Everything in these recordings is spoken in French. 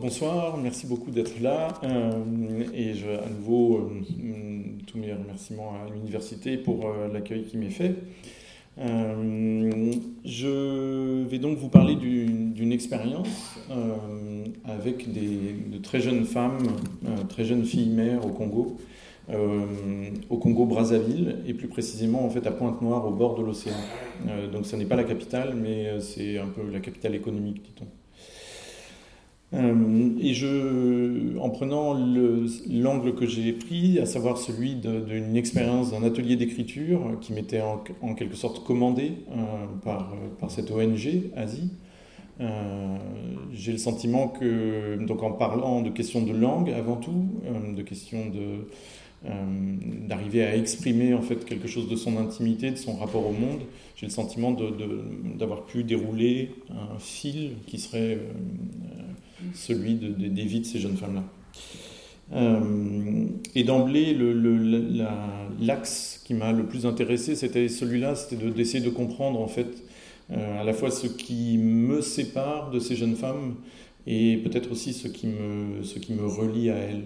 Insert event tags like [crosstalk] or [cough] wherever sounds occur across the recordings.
Bonsoir, merci beaucoup d'être là. Euh, et je, à nouveau, euh, tous mes remerciements à l'université pour euh, l'accueil qui m'est fait. je vais donc vous parler d'une expérience avec de très jeunes femmes, très jeunes filles mères au Congo, au Congo Brazzaville, et plus précisément en fait à Pointe-Noire, au bord de l'océan. donc, ce n'est pas la capitale, mais c'est un peu la capitale économique, dit-on. Euh, et en prenant l'angle que j'ai pris, à savoir celui d'une expérience d'un atelier d'écriture qui m'était en, quelque sorte commandé euh, par, cette ONG, Asie, euh, j'ai le sentiment que, donc en parlant de questions de langue avant tout, de questions d'arriver à exprimer en fait quelque chose de son intimité, de son rapport au monde, j'ai le sentiment d'avoir pu dérouler un fil qui serait celui des vies de ces jeunes femmes-là. Euh, et d'emblée, l'axe qui m'a le plus intéressé, c'était celui-là, c'était d'essayer de, comprendre en fait euh, à la fois ce qui me sépare de ces jeunes femmes et peut-être aussi ce qui me, ce qui me relie à elles.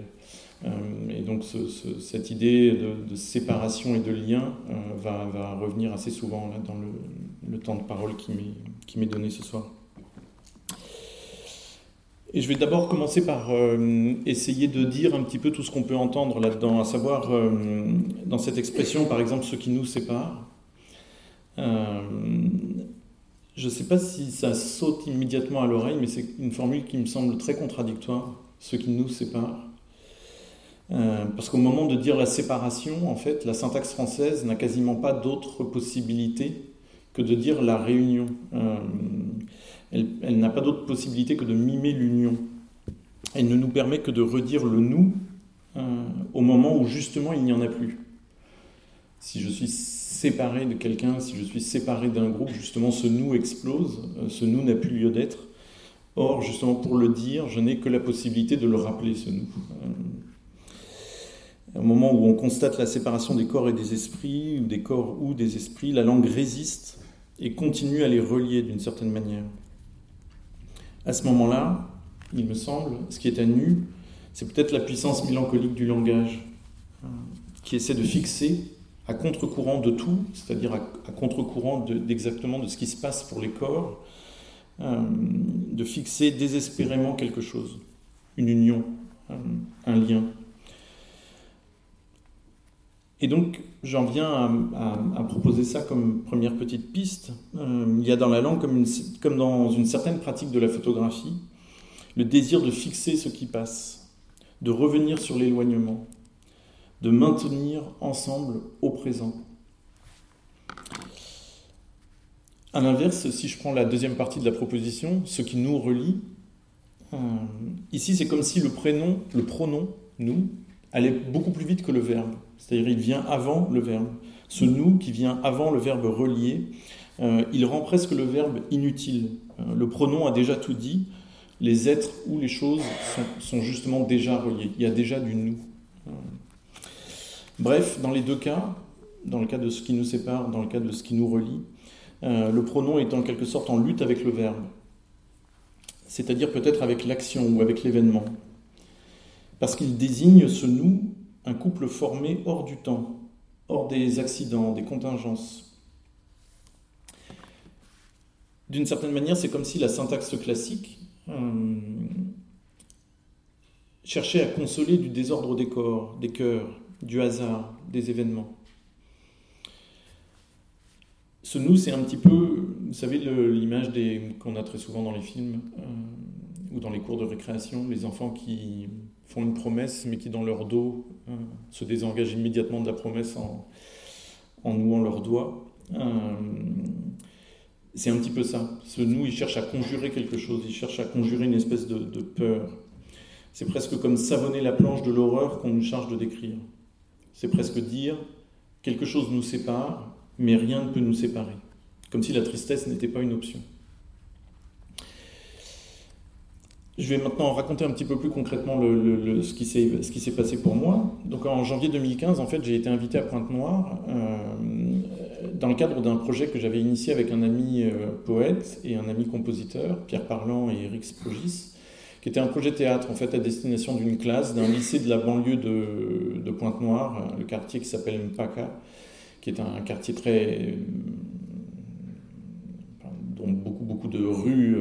Euh, et donc cette idée de, séparation et de lien va, va, revenir assez souvent là, dans le, le temps de parole qui m'est donné ce soir. Et je vais d'abord commencer par euh, essayer de dire un petit peu tout ce qu'on peut entendre là-dedans, à savoir euh, dans cette expression, par exemple, ce qui nous sépare. Euh, je ne sais pas si ça saute immédiatement à l'oreille, mais c'est une formule qui me semble très contradictoire, ce qui nous sépare. parce qu'au moment de dire la séparation, en fait, la syntaxe française n'a quasiment pas d'autre possibilité que de dire la réunion elle, n'a pas d'autre possibilité que de mimer l'union. Elle ne nous permet que de redire le nous euh, au moment où justement il n'y en a plus. Si je suis séparé de quelqu'un, si je suis séparé d'un groupe, justement ce nous explose, euh, ce nous n'a plus lieu d'être. Or, justement pour le dire, je n'ai que la possibilité de le rappeler, ce nous. Euh, au moment où on constate la séparation des corps et des esprits, ou des corps ou des esprits, la langue résiste et continue à les relier d'une certaine manière. À ce moment-là, il me semble, ce qui est à nu, c'est peut-être la puissance mélancolique du langage, euh, qui essaie de fixer à contre-courant de tout, c'est-à-dire à, contre-courant d'exactement de, ce qui se passe pour les corps, euh, de fixer désespérément quelque chose, une union, euh, un lien. Et donc, j'en viens à, proposer ça comme première petite piste. Euh, il y a dans la langue, comme, dans une certaine pratique de la photographie, le désir de fixer ce qui passe, de revenir sur l'éloignement, de maintenir ensemble au présent. A l'inverse, si je prends la deuxième partie de la proposition, ce qui nous relie, euh, ici c'est comme si le prénom, le pronom, nous, allait beaucoup plus vite que le verbe. C'est-à-dire il vient avant le verbe. Ce nous qui vient avant le verbe relié, euh, il rend presque le verbe inutile. Euh, le pronom a déjà tout dit. Les êtres ou les choses sont, justement déjà reliés. Il y a déjà du nous. Euh, bref, dans les deux cas, dans le cas de ce qui nous sépare, dans le cas de ce qui nous relie, le pronom est en quelque sorte en lutte avec le verbe. C'est-à-dire peut-être avec l'action ou avec l'événement. Parce qu'il désigne ce nous un couple formé hors du temps, hors des accidents, des contingences. D'une certaine manière, c'est comme si la syntaxe classique euh, cherchait à consoler du désordre des corps, des cœurs, du hasard, des événements. Ce nous, c'est un petit peu, vous savez, l'image qu'on a très souvent dans les films euh, ou dans les cours de récréation, les enfants qui font une promesse, mais qui dans leur dos euh, se désengagent immédiatement de la promesse en, en nouant leurs doigts. Euh, c'est un petit peu ça. Ce nous, il cherche à conjurer quelque chose, il cherche à conjurer une espèce de, de peur. C'est presque comme savonner la planche de l'horreur qu'on nous charge de décrire. C'est presque dire quelque chose nous sépare, mais rien ne peut nous séparer. Comme si la tristesse n'était pas une option. Je vais maintenant raconter un petit peu plus concrètement ce qui s'est passé pour moi. Donc en janvier 2015, en fait, j'ai été invité à Pointe-Noire euh, dans le cadre d'un projet que j'avais initié avec un ami euh, poète et un ami compositeur, Pierre Parlant et Eric Sprogis, qui était un projet théâtre en fait à destination d'une classe d'un lycée de la banlieue de, Pointe-Noire, le quartier qui s'appelle Mpaka, qui est un quartier très dont beaucoup beaucoup de rues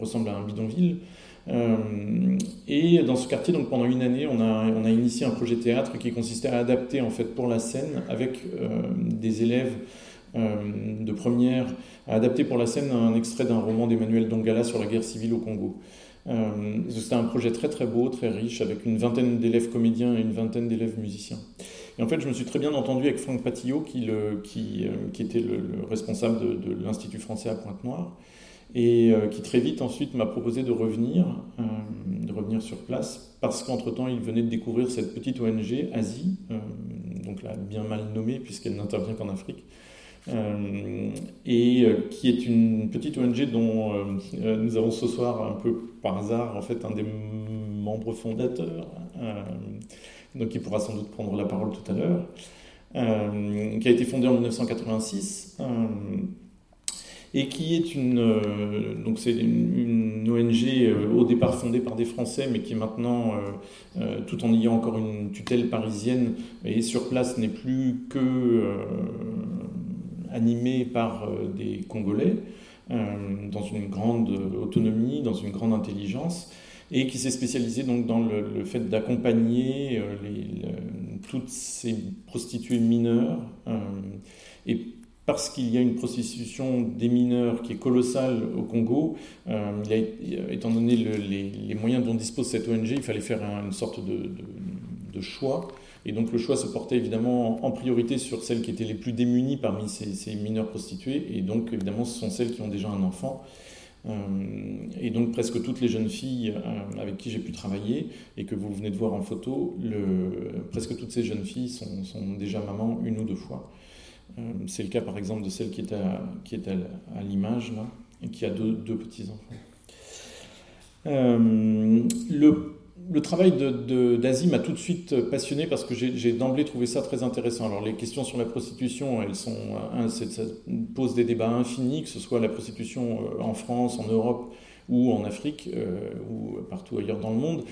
ressemblent à un bidonville. Euh, et dans ce quartier, donc pendant une année, on a, on a initié un projet théâtre qui consistait à adapter en fait pour la scène avec euh, des élèves euh, de première, à adapter pour la scène un extrait d'un roman d'Emmanuel Dongala sur la guerre civile au Congo. C'était un projet très très beau, très riche, avec une vingtaine d'élèves comédiens et une vingtaine d'élèves musiciens. Et en fait, je me suis très bien entendu avec Franck Patillot, qui, le, qui, qui était le, responsable de l'Institut français à Pointe-Noire et euh, qui très vite ensuite m'a proposé de revenir, euh, de revenir sur place, parce qu'entre-temps, il venait de découvrir cette petite ONG, Asie, euh, donc là, bien mal nommée, puisqu'elle n'intervient qu'en Afrique, et qui est une petite ONG dont nous avons ce soir, un peu par hasard, en fait, un des membres fondateurs, donc qui pourra sans doute prendre la parole tout à l'heure, qui a été fondée en 1986 et qui est une euh, donc c'est une, ONG euh, au départ fondée par des Français, mais qui maintenant, euh, tout en ayant encore une tutelle parisienne, et sur place n'est plus que animée par des Congolais, dans une grande autonomie, dans une grande intelligence et qui s'est spécialisée donc dans le, fait d'accompagner toutes ces prostituées mineures et parce qu'il y a une prostitution des mineurs qui est colossale au Congo, euh, étant donné les, moyens dont dispose cette ONG, il fallait faire une sorte de, choix. Et donc le choix se portait évidemment en priorité sur celles qui étaient les plus démunies parmi ces, mineurs prostituées. Et donc évidemment ce sont celles qui ont déjà un enfant. Euh, et donc presque toutes les jeunes filles euh, avec qui j'ai pu travailler et que vous venez de voir en photo, presque toutes ces jeunes filles sont, sont déjà mamans une ou deux fois. Euh, c'est le cas par exemple de celle qui est à, qui est à, l'image là, et qui a deux, petits-enfants. Euh, le, le, travail d'Asie m'a tout de suite passionné parce que j'ai d'emblée trouvé ça très intéressant. Alors les questions sur la prostitution, elles sont, ça pose des débats infinis, que ce soit la prostitution euh, en France, en Europe ou en Afrique ou partout ailleurs dans le monde.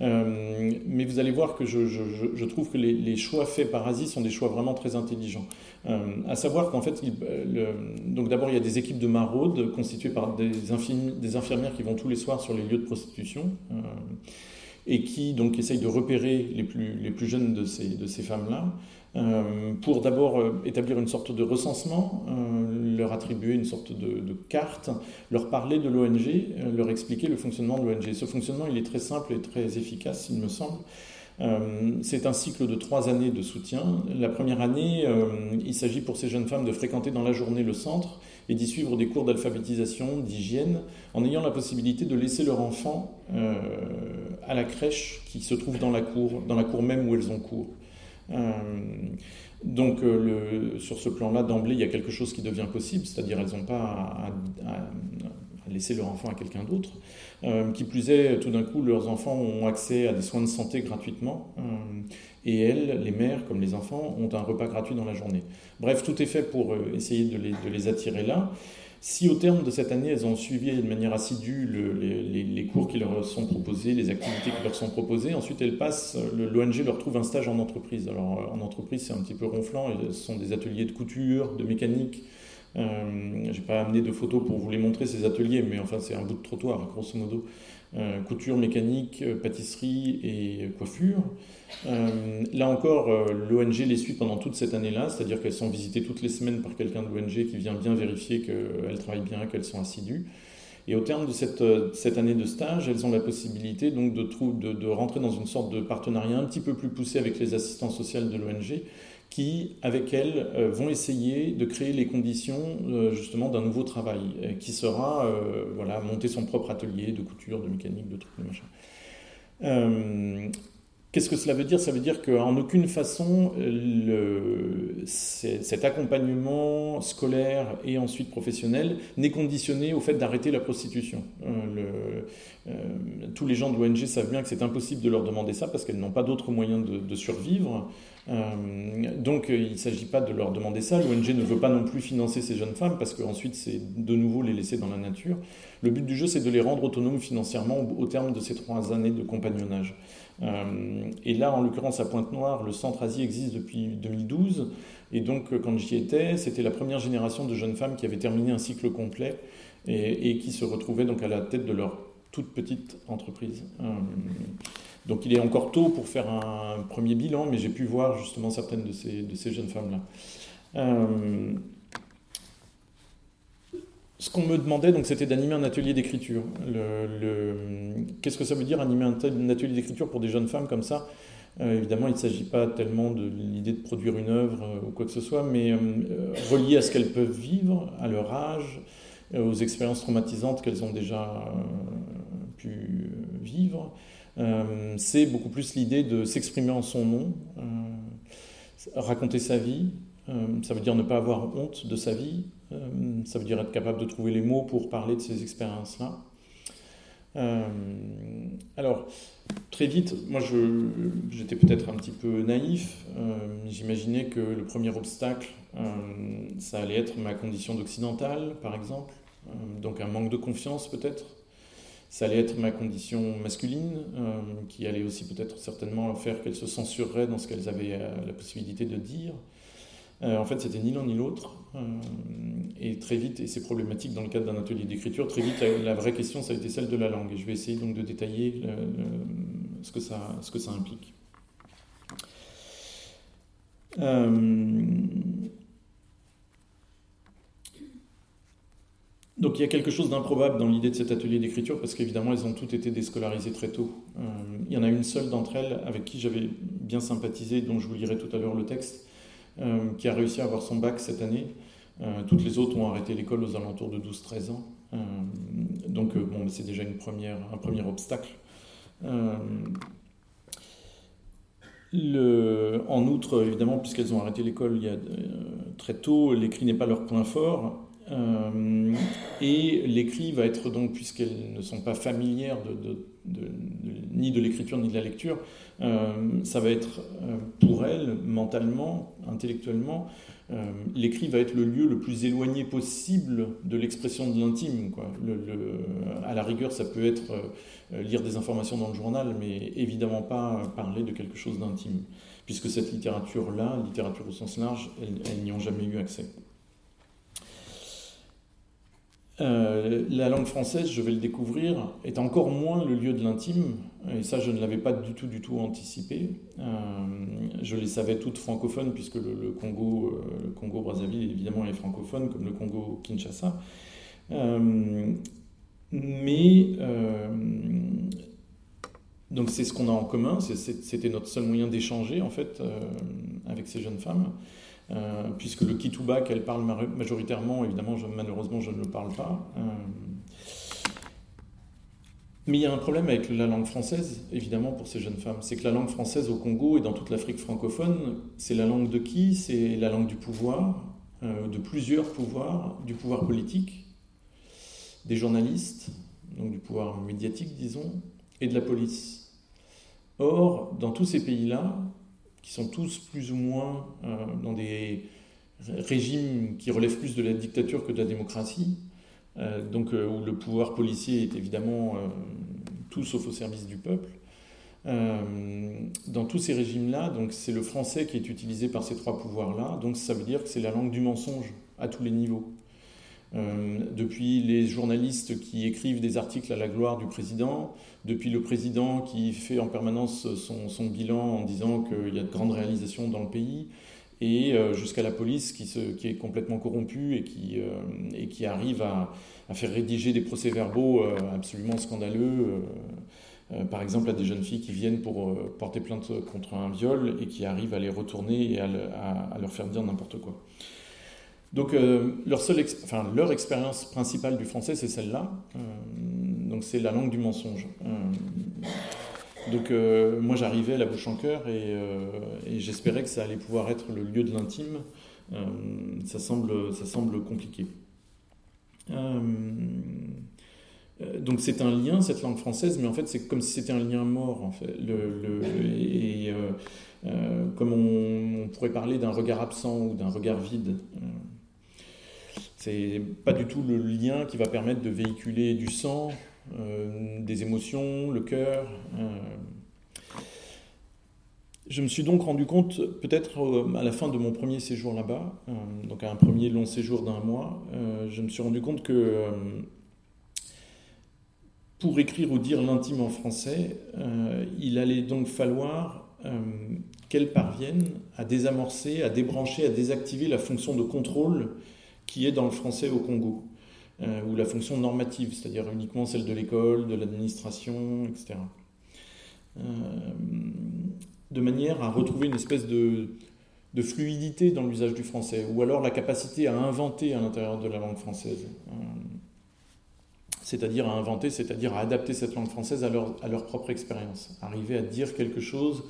Euh, mais vous allez voir que je, je, je trouve que les, les, choix faits par Asie sont des choix vraiment très intelligents. Euh, à savoir qu'en fait, il, le, donc d'abord il y a des équipes de maraude constituées par des, des, infirmières qui vont tous les soirs sur les lieux de prostitution. Euh, et qui donc essayent de repérer les plus, les plus jeunes de ces, de ces femmes-là, euh, pour d'abord euh, établir une sorte de recensement, euh, leur attribuer une sorte de, carte, leur parler de l'ONG, leur expliquer le fonctionnement de l'ONG. Ce fonctionnement, il est très simple et très efficace, il me semble. c'est un cycle de trois années de soutien. La première année, il s'agit pour ces jeunes femmes de fréquenter dans la journée le centre et d'y suivre des cours d'alphabétisation, d'hygiène, en ayant la possibilité de laisser leur enfant à la crèche qui se trouve dans la cour, dans la cour même où elles ont cours. Euh, donc euh, sur ce plan-là, d'emblée, il y a quelque chose qui devient possible, c'est-à-dire elles n'ont pas à, laisser leur enfant à quelqu'un d'autre. Euh, qui plus est, tout d'un coup, leurs enfants ont accès à des soins de santé gratuitement. et elles, les mères comme les enfants, ont un repas gratuit dans la journée. Bref, tout est fait pour essayer de les, de les attirer là. Si au terme de cette année, elles ont suivi de manière assidue les, cours qui leur sont proposés, les activités qui leur sont proposées, ensuite elles passent, l'ONG leur trouve un stage en entreprise. Alors euh, en entreprise, c'est un petit peu ronflant, ce sont des ateliers de couture, de mécanique. Euh, Je n'ai pas amené de photos pour vous les montrer, ces ateliers, mais enfin c'est un bout de trottoir, grosso modo. Euh, couture, mécanique, pâtisserie et coiffure. Euh, là encore, euh, l'ONG les suit pendant toute cette année-là, c'est-à-dire qu'elles sont visitées toutes les semaines par quelqu'un de l'ONG qui vient bien vérifier qu'elles travaillent bien, qu'elles sont assidues. Et au terme de cette, euh, cette, année de stage, elles ont la possibilité donc de, de, rentrer dans une sorte de partenariat un petit peu plus poussé avec les assistants sociaux de l'ONG, qui, avec elles, vont essayer de créer les conditions justement d'un nouveau travail, qui sera voilà, monter son propre atelier de couture, de mécanique, de trucs, de machin. Qu'est-ce que cela veut dire? Ça veut dire qu'en aucune façon, cet accompagnement scolaire et ensuite professionnel n'est conditionné au fait d'arrêter la prostitution. Euh, euh, tous les gens de l'ONG savent bien que c'est impossible de leur demander ça parce qu'elles n'ont pas d'autres moyens de, survivre. Euh, donc il ne s'agit pas de leur demander ça. L'ONG ne veut pas non plus financer ces jeunes femmes parce qu'ensuite c'est de nouveau les laisser dans la nature. Le but du jeu c'est de les rendre autonomes financièrement au terme de ces trois années de compagnonnage. Euh, et là, en l'occurrence, à Pointe-Noire, le centre Asie existe depuis 2012. Et donc, euh, quand j'y étais, c'était la première génération de jeunes femmes qui avaient terminé un cycle complet et, qui se retrouvaient donc à la tête de leur toute petite entreprise. Euh, donc, il est encore tôt pour faire un premier bilan, mais j'ai pu voir justement certaines de ces, de ces jeunes femmes-là. Ce qu'on me demandait, donc, c'était d'animer un atelier d'écriture. Qu'est-ce que ça veut dire animer un, atelier d'écriture pour des jeunes femmes comme ça? Euh, Évidemment, il ne s'agit pas tellement de l'idée de produire une œuvre euh, ou quoi que ce soit, mais euh, relié à ce qu'elles peuvent vivre, à leur âge, aux expériences traumatisantes qu'elles ont déjà pu vivre. C'est beaucoup plus l'idée de s'exprimer en son nom, raconter sa vie. Ça veut dire ne pas avoir honte de sa vie, euh, ça veut dire être capable de trouver les mots pour parler de ces expériences-là. Euh, alors, très vite, moi j'étais peut-être un petit peu naïf. Euh, j'imaginais que le premier obstacle, ça allait être ma condition d'occidental, par exemple. donc un manque de confiance peut-être. Ça allait être ma condition masculine, qui allait aussi peut-être certainement faire qu'elles se censureraient dans ce qu'elles avaient la possibilité de dire. Euh, en fait, c'était ni l'un ni l'autre. Euh, et très vite, et c'est problématique dans le cadre d'un atelier d'écriture, très vite, la, vraie question, ça a été celle de la langue. Et je vais essayer donc de détailler ce, que ça, ce que ça implique. Euh, donc il y a quelque chose d'improbable dans l'idée de cet atelier d'écriture parce qu'évidemment elles ont toutes été déscolarisées très tôt. il y en a une seule d'entre elles avec qui j'avais bien sympathisé, dont je vous lirai tout à l'heure le texte, euh, qui a réussi à avoir son bac cette année. Euh, toutes les autres ont arrêté l'école aux alentours de 12-13 ans. Euh, donc, bon, c'est déjà une première, un premier obstacle. Le, en outre, évidemment, puisqu'elles ont arrêté l'école très tôt, l'écrit n'est pas leur point fort. et l'écrit va être donc, puisqu'elles ne sont pas familières ni de l'écriture ni de la lecture, euh, ça va être euh, pour elle, mentalement, intellectuellement, euh, l'écrit va être le lieu le plus éloigné possible de l'expression de l'intime. à la rigueur, ça peut être lire des informations dans le journal, mais évidemment pas parler de quelque chose d'intime, puisque cette littérature-là, littérature au sens large, elles n'y ont jamais eu accès. Euh, la langue française, je vais le découvrir, est encore moins le lieu de l'intime, et ça je ne l'avais pas du tout du tout anticipé. Euh, je les savais toutes francophones puisque le, Congo, euh, le Congo Brazzaville évidemment est francophone comme le Congo Kinshasa. mais donc c'est ce qu'on a en commun, c'était notre seul moyen d'échanger en fait avec ces jeunes femmes. Euh, puisque le Kituba qu'elle parle majoritairement, évidemment, malheureusement, je ne le parle pas. Mais il y a un problème avec la langue française, évidemment, pour ces jeunes femmes. C'est que la langue française au Congo et dans toute l'Afrique francophone, c'est la langue de qui? C'est la langue du pouvoir, euh, de plusieurs pouvoirs, du pouvoir politique, des journalistes, donc du pouvoir médiatique, disons, et de la police. Or, dans tous ces pays-là, qui sont tous plus ou moins euh, dans des régimes qui relèvent plus de la dictature que de la démocratie, donc euh, où le pouvoir policier est évidemment tout sauf au service du peuple. dans tous ces régimes-là, donc c'est le français qui est utilisé par ces trois pouvoirs-là, donc ça veut dire que c'est la langue du mensonge à tous les niveaux. Euh, depuis les journalistes qui écrivent des articles à la gloire du président, depuis le président qui fait en permanence son, bilan en disant qu'il y a de grandes réalisations dans le pays, et euh, jusqu'à la police qui, est complètement corrompue et qui, euh, arrive à, faire rédiger des procès-verbaux absolument scandaleux. par exemple, à des jeunes filles qui viennent pour porter plainte contre un viol et qui arrivent à les retourner et à, leur faire dire n'importe quoi. Donc euh, leur, seule enfin, leur expérience principale du français, c'est celle-là. Euh, donc c'est la langue du mensonge. Euh, Donc euh, moi j'arrivais à la bouche en cœur et, et j'espérais que ça allait pouvoir être le lieu de l'intime. ça, semble, ça semble compliqué. donc c'est un lien, cette langue française, mais en fait c'est comme si c'était un lien mort. En fait. Et comme on, on, pourrait parler d'un regard absent ou d'un regard vide. C'est pas du tout le lien qui va permettre de véhiculer du sang, euh, des émotions, le cœur. Euh. Je me suis donc rendu compte, peut-être euh, à la fin de mon premier séjour là-bas, donc un premier long séjour d'un mois, je me suis rendu compte que pour écrire ou dire l'intime en français, il allait donc falloir qu'elle parvienne à désamorcer, à débrancher, à désactiver la fonction de contrôle qui est dans le français au Congo, euh, ou la fonction normative, c'est-à-dire uniquement celle de l'école, de l'administration, etc. Euh, de manière à retrouver une espèce de, fluidité dans l'usage du français, ou alors la capacité à inventer à l'intérieur de la langue française. Euh, c'est-à-dire à inventer, c'est-à-dire à adapter cette langue française à leur, propre expérience, arriver à dire quelque chose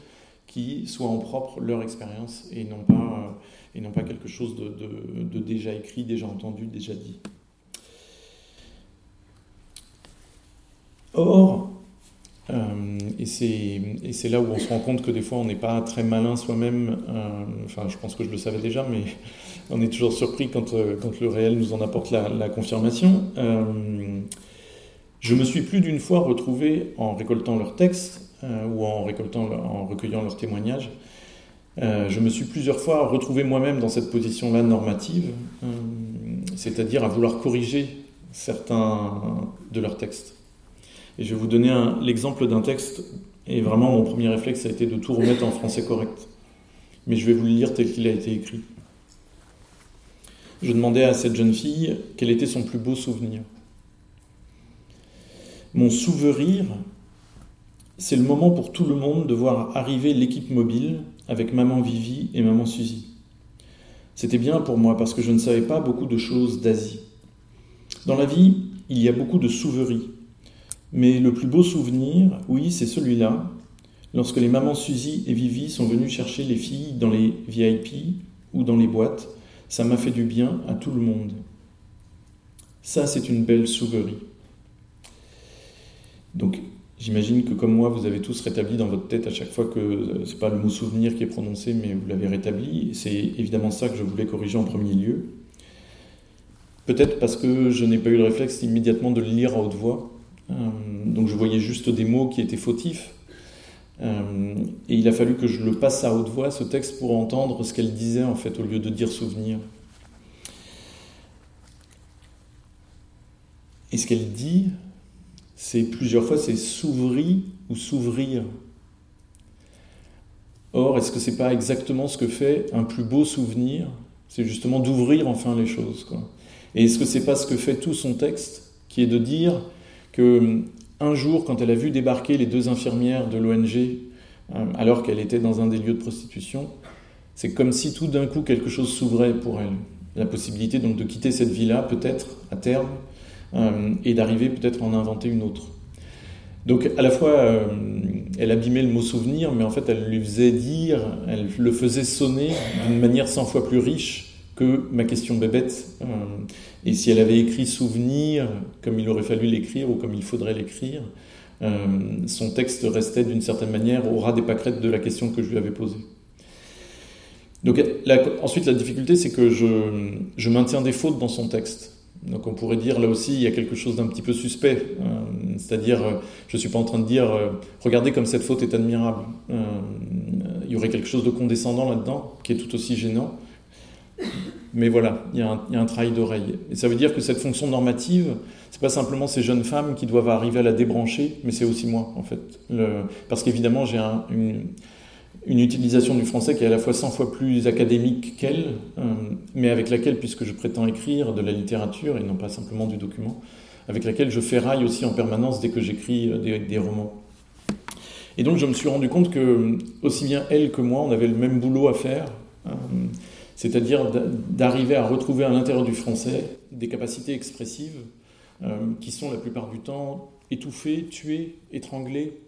qui soit en propre leur expérience et non pas quelque chose de, déjà écrit, déjà entendu, déjà dit. Or, euh, et c'est là où on se rend compte que des fois on n'est pas très malin soi-même, euh, enfin je pense que je le savais déjà, mais [laughs] on est toujours surpris quand, euh, quand le réel nous en apporte la, confirmation. je me suis plus d'une fois retrouvé en récoltant leurs textes ou en, récoltant, en recueillant leurs témoignages je me suis plusieurs fois retrouvé moi-même dans cette position-là normative, c'est-à-dire à vouloir corriger certains de leurs textes. Et je vais vous donner l'exemple d'un texte, et vraiment mon premier réflexe a été de tout remettre en français correct. Mais je vais vous le lire tel qu'il a été écrit. Je demandais à cette jeune fille quel était son plus beau souvenir. Mon souvenir, c'est le moment pour tout le monde de voir arriver l'équipe mobile avec maman Vivi et maman Suzy. C'était bien pour moi parce que je ne savais pas beaucoup de choses d'Asie. Dans la vie, il y a beaucoup de souveries. Mais le plus beau souvenir, oui, c'est celui-là, lorsque les mamans Suzy et Vivi sont venues chercher les filles dans les VIP ou dans les boîtes, ça m'a fait du bien à tout le monde. Ça, c'est une belle souverie. Donc, J'imagine que comme moi, vous avez tous rétabli dans votre tête à chaque fois que euh, c'est pas le mot souvenir qui est prononcé, mais vous l'avez rétabli. C'est évidemment ça que je voulais corriger en premier lieu. Peut-être parce que je n'ai pas eu le réflexe immédiatement de le lire à haute voix. Euh, donc je voyais juste des mots qui étaient fautifs. Euh, et il a fallu que je le passe à haute voix, ce texte, pour entendre ce qu'elle disait en fait, au lieu de dire souvenir. Et ce qu'elle dit, c'est plusieurs fois, c'est s'ouvrir ou s'ouvrir. Or, est-ce que c'est pas exactement ce que fait un plus beau souvenir? C'est justement d'ouvrir enfin les choses. Et est-ce que c'est pas ce que fait tout son texte, qui est de dire que un jour, quand elle a vu débarquer les deux infirmières de l'ONG, euh, alors qu'elle était dans un des lieux de prostitution, c'est comme si tout d'un coup quelque chose s'ouvrait pour elle. La possibilité donc de quitter cette vie-là, peut-être à terme, euh, et d'arriver peut-être à en inventer une autre. Donc à la fois, euh, elle abîmait le mot souvenir, mais en fait, elle lui faisait dire, elle le faisait sonner d'une manière 100 fois plus riche que ma question bébête. Euh, et si elle avait écrit souvenir comme il aurait fallu l'écrire ou comme il faudrait l'écrire, son texte restait d'une certaine manière au ras des pâquerettes de la question que je lui avais posée. Donc ensuite, la difficulté, c'est que je, je maintiens des fautes dans son texte. Donc on pourrait dire là aussi il y a quelque chose d'un petit peu suspect, euh, c'est-à-dire euh, je ne suis pas en train de dire euh, regardez comme cette faute est admirable. il y aurait quelque chose de condescendant là-dedans qui est tout aussi gênant. Mais voilà, il y, a un, travail d'oreille. Et ça veut dire que cette fonction normative, c'est pas simplement ces jeunes femmes qui doivent arriver à la débrancher, mais c'est aussi moi en fait. parce qu'évidemment j'ai une, utilisation du français qui est à la fois 100 fois plus académique qu'elle, euh, mais avec laquelle, puisque je prétends écrire de la littérature et non pas simplement du document, avec laquelle je ferraille aussi en permanence dès que j'écris euh, des, romans. Et donc je me suis rendu compte que aussi bien elle que moi, on avait le même boulot à faire, euh, c'est-à-dire d'arriver à retrouver à l'intérieur du français des capacités expressives qui sont la plupart du temps étouffées, tuées, étranglées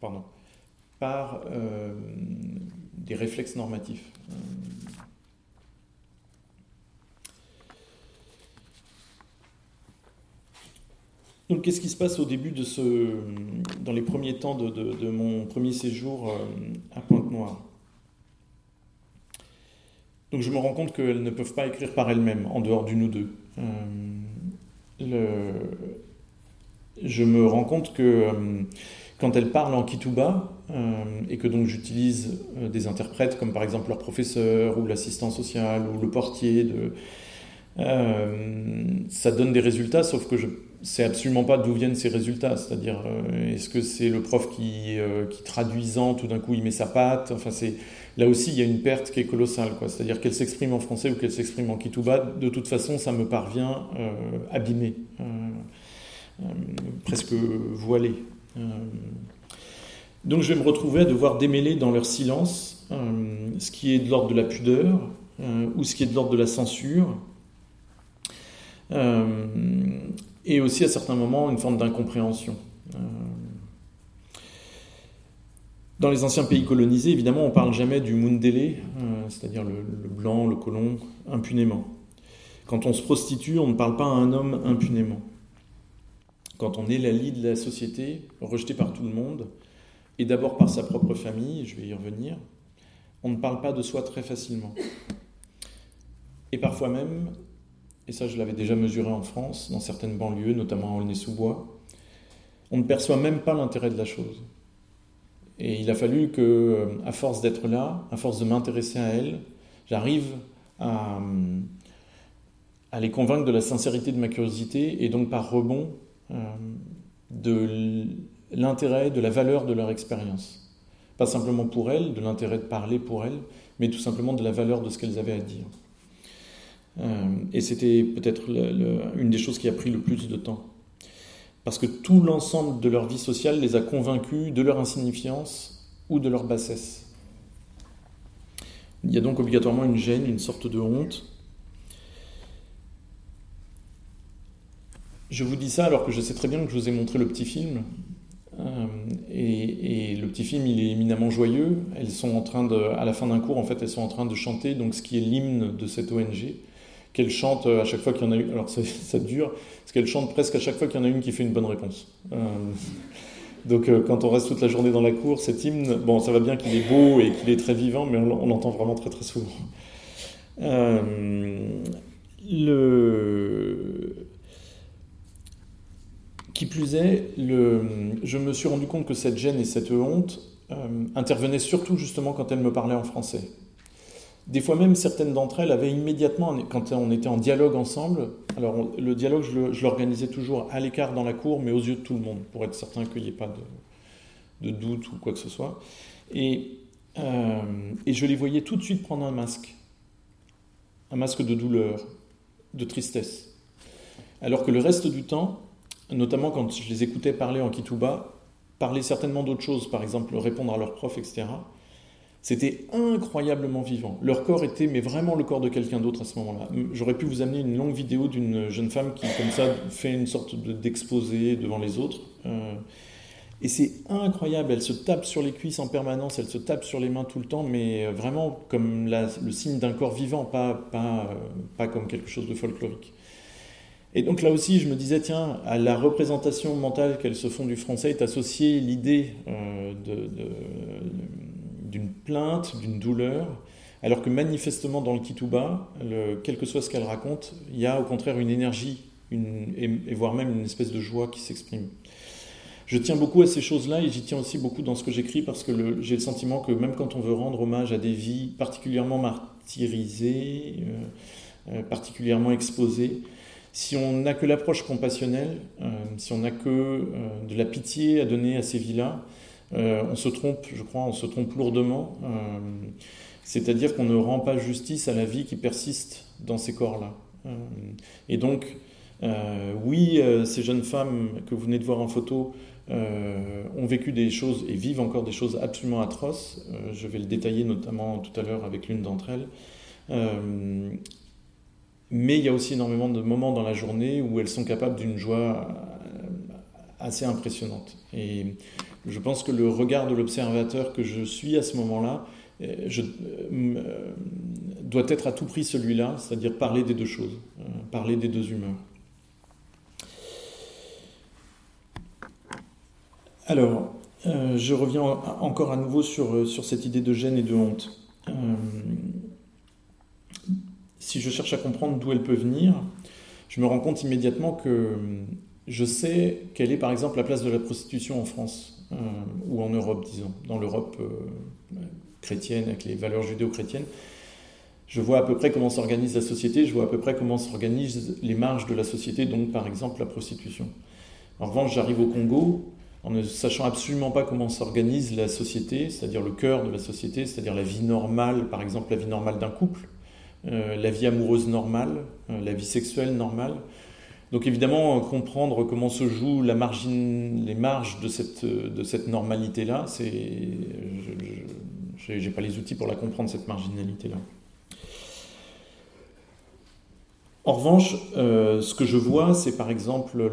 pardon, par des réflexes normatifs. Donc, qu'est-ce qui se passe au début de ce, dans les premiers temps de, mon premier séjour euh, à Pointe-Noire? Donc, je me rends compte qu'elles ne peuvent pas écrire par elles-mêmes, en dehors d'une ou deux. Euh, je me rends compte que euh, quand elles parlent en Kituba, et que donc j'utilise des interprètes comme par exemple leur professeur ou l'assistant social ou le portier de, ça donne des résultats, sauf que je sais absolument pas d'où viennent ces résultats. C'est-à-dire, euh, est-ce que c'est le prof qui, euh, qui traduisant, tout d'un coup, il met sa patte? Enfin, c'est là aussi, il y a une perte qui est colossale. C'est-à-dire qu'elle s'exprime en français ou qu'elle s'exprime en kituba, de toute façon, ça me parvient euh, abîmé, presque voilé. donc, je vais me retrouver à devoir démêler dans leur silence ce qui est de l'ordre de la pudeur ou ce qui est de l'ordre de la censure. Euh, et aussi à certains moments une forme d'incompréhension. Dans les anciens pays colonisés, évidemment, on ne parle jamais du Mundele, euh, c'est-à-dire le, blanc, le colon, impunément. Quand on se prostitue, on ne parle pas à un homme impunément. Quand on est la lie de la société, rejeté par tout le monde, et d'abord par sa propre famille, je vais y revenir, on ne parle pas de soi très facilement. Et parfois même, et ça je l'avais déjà mesuré en France, dans certaines banlieues, notamment en Aulnay-sous-Bois, on ne perçoit même pas l'intérêt de la chose. Et il a fallu que, à force d'être là, à force de m'intéresser à elle, j'arrive à, à, les convaincre de la sincérité de ma curiosité et donc par rebond euh, de l'intérêt, de la valeur de leur expérience. Pas simplement pour elles, de l'intérêt de parler pour elles, mais tout simplement de la valeur de ce qu'elles avaient à dire. Euh, et c'était peut-être une des choses qui a pris le plus de temps. Parce que tout l'ensemble de leur vie sociale les a convaincus de leur insignifiance ou de leur bassesse. Il y a donc obligatoirement une gêne, une sorte de honte. Je vous dis ça alors que je sais très bien que je vous ai montré le petit film. Euh, et, et, le petit film, il est éminemment joyeux. Elles sont en train de, à la fin d'un cours, en fait, elles sont en train de chanter donc ce qui est l'hymne de cette ONG qu'elle chante euh, à chaque fois qu'il y en a une. Alors [laughs] ça, dure, parce qu'elle chante presque à chaque fois qu'il y en a une qui fait une bonne réponse. Euh, donc euh, quand on reste toute la journée dans la cour, cet hymne, bon, ça va bien qu'il est beau et qu'il est très vivant, mais on, l'entend vraiment très très souvent. Qui plus est, le... je me suis rendu compte que cette gêne et cette honte intervenaient surtout justement quand elle me parlait en français. Des fois même, certaines d'entre elles avaient immédiatement, quand on était en dialogue ensemble, alors le dialogue, je l'organisais toujours à l'écart dans la cour, mais aux yeux de tout le monde, pour être certain qu'il n'y ait pas de, doute ou quoi que ce soit. Et, euh, et je les voyais tout de suite prendre un masque, un masque de douleur, de tristesse. Alors que le reste du temps, notamment quand je les écoutais parler en Kituba, parlaient certainement d'autres choses, par exemple répondre à leurs profs, etc. C'était incroyablement vivant. Leur corps était, mais vraiment le corps de quelqu'un d'autre à ce moment-là. J'aurais pu vous amener une longue vidéo d'une jeune femme qui, comme ça, fait une sorte d'exposé devant les autres. Euh, et c'est incroyable. Elle se tape sur les cuisses en permanence, elle se tape sur les mains tout le temps, mais vraiment comme le signe d'un corps vivant, pas, pas, pas comme quelque chose de folklorique. Et donc là aussi, je me disais, tiens, à la représentation mentale qu'elles se font du français est associée l'idée euh, de plainte, d'une douleur, alors que manifestement dans le Kituba, quel que soit ce qu'elle raconte, il y a au contraire une énergie, et, voire même une espèce de joie qui s'exprime. Je tiens beaucoup à ces choses-là et j'y tiens aussi beaucoup dans ce que j'écris parce que j'ai le sentiment que même quand on veut rendre hommage à des vies particulièrement martyrisées, euh, euh, particulièrement exposées, si on n'a que l'approche compassionnelle, euh, si on n'a que de la pitié à donner à ces vies-là, euh, on se trompe, je crois, on se trompe lourdement. Euh, c'est-à-dire qu'on ne rend pas justice à la vie qui persiste dans ces corps-là. Euh, et donc, oui, ces jeunes femmes que vous venez de voir en photo ont vécu des choses et vivent encore des choses absolument atroces. je vais le détailler notamment tout à l'heure avec l'une d'entre elles. mais il y a aussi énormément de moments dans la journée où elles sont capables d'une joie assez impressionnante. Et je pense que le regard de l'observateur que je suis à ce moment-là je, doit être à tout prix celui-là, c'est-à-dire parler des deux choses, parler des deux humeurs. Alors, euh, je reviens encore à nouveau sur, euh, cette idée de gêne et de honte. Euh, si je cherche à comprendre d'où elle peut venir, je me rends compte immédiatement que je sais quelle est par exemple la place de la prostitution en France ou en Europe, disons, dans l'Europe chrétienne avec les valeurs judéo-chrétiennes. Je vois à peu près comment s'organise la société, je vois à peu près comment s'organisent les marges de la société, donc par exemple la prostitution. En revanche, j'arrive au Congo, en ne sachant absolument pas comment s'organise la société, c'est-à-dire le cœur de la société, c'est-à-dire la vie normale, par exemple la vie normale d'un couple, euh, la vie amoureuse normale, euh, la vie sexuelle normale. Donc évidemment, comprendre comment se jouent la les marges de cette, de cette normalité-là, c'est, je n'ai pas les outils pour la comprendre, cette marginalité-là. En revanche, euh, ce que je vois, c'est par exemple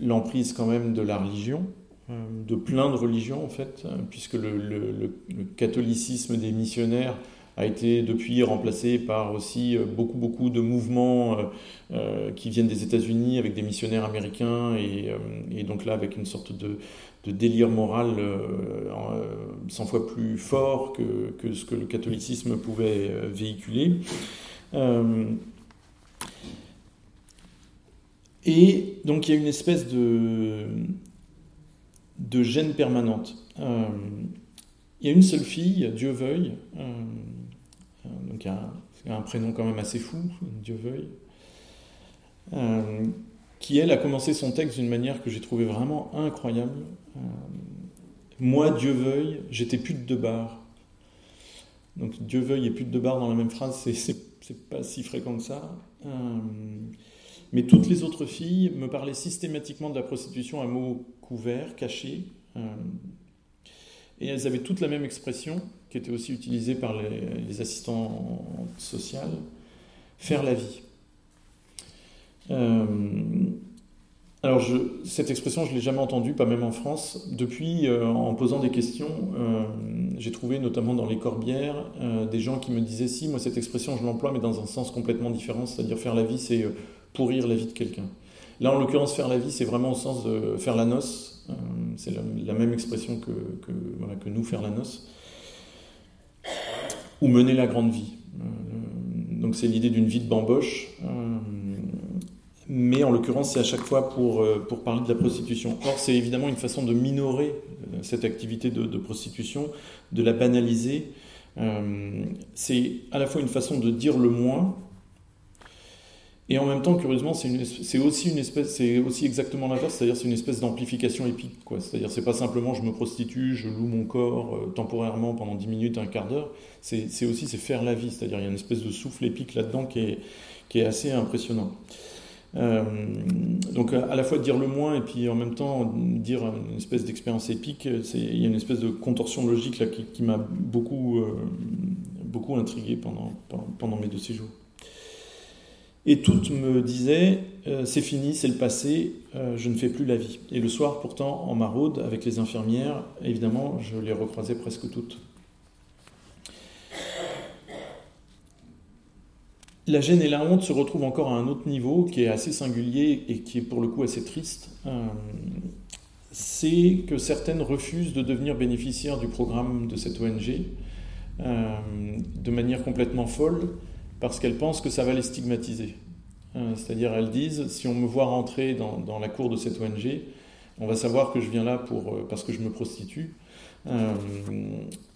l'emprise quand même de la religion, euh, de plein de religions en fait, hein, puisque le, catholicisme des missionnaires a été depuis remplacé par aussi euh, beaucoup beaucoup de mouvements qui viennent des États-Unis avec des missionnaires américains et, donc là avec une sorte de, délire moral 100 fois plus fort que, que, ce que le catholicisme pouvait véhiculer. Et donc il y a une espèce de, de gêne permanente. Euh, il y a une seule fille, Dieu veuille, euh, donc il a, un prénom quand même assez fou, Dieu veuille, euh, qui elle a commencé son texte d'une manière que j'ai trouvé vraiment incroyable. Moi, Dieu veuille, j'étais pute de bar. Donc Dieu veuille et pute de bar dans la même phrase, c'est pas si fréquent que ça. Mais toutes les autres filles me parlaient systématiquement de la prostitution à mots couverts, cachés. Euh, et elles avaient toutes la même expression, qui était aussi utilisée par les, assistants sociales, faire la vie. Euh, alors, cette expression, je ne l'ai jamais entendue, pas même en France. Depuis, euh, en posant des questions, j'ai trouvé notamment dans les corbières des gens qui me disaient si, moi, cette expression, je l'emploie, mais dans un sens complètement différent, c'est-à-dire faire la vie, c'est pourrir la vie de quelqu'un. Là, en l'occurrence, faire la vie, c'est vraiment au sens de faire la noce. Euh, c'est la, même expression que, que, nous, faire la noce. Ou mener la grande vie. Euh, donc c'est l'idée d'une vie de bamboche. Euh, mais en l'occurrence, c'est à chaque fois pour, pour parler de la prostitution. Or, c'est évidemment une façon de minorer cette activité de prostitution, de la banaliser. c'est à la fois une façon de dire le moins, et en même temps, curieusement, c'est aussi exactement l'inverse, c'est-à-dire c'est une espèce d'amplification épique. C'est-à-dire c'est pas simplement je me prostitue, je loue mon corps euh, temporairement pendant 10 minutes, un quart d'heure. C'est aussi c'est faire la vie, c'est-à-dire il y a une espèce de souffle épique là-dedans qui est, assez impressionnant. Euh, donc à la fois dire le moins et puis en même temps dire une espèce d'expérience épique, il y a une espèce de contorsion logique là qui, m'a beaucoup, euh, beaucoup intrigué pendant mes deux séjours. Et toutes me disaient euh, c'est fini, c'est le passé, euh, je ne fais plus la vie. Et le soir, pourtant, en maraude avec les infirmières, évidemment, je les recroisais presque toutes. La gêne et la honte se retrouvent encore à un autre niveau qui est assez singulier et qui est pour le coup assez triste. Euh, c'est que certaines refusent de devenir bénéficiaires du programme de cette ONG de manière complètement folle parce qu'elles pensent que ça va les stigmatiser. Euh, c'est-à-dire, elles disent, si on me voit rentrer dans, la cour de cette ONG, on va savoir que je viens là pour, euh, parce que je me prostitue. Euh,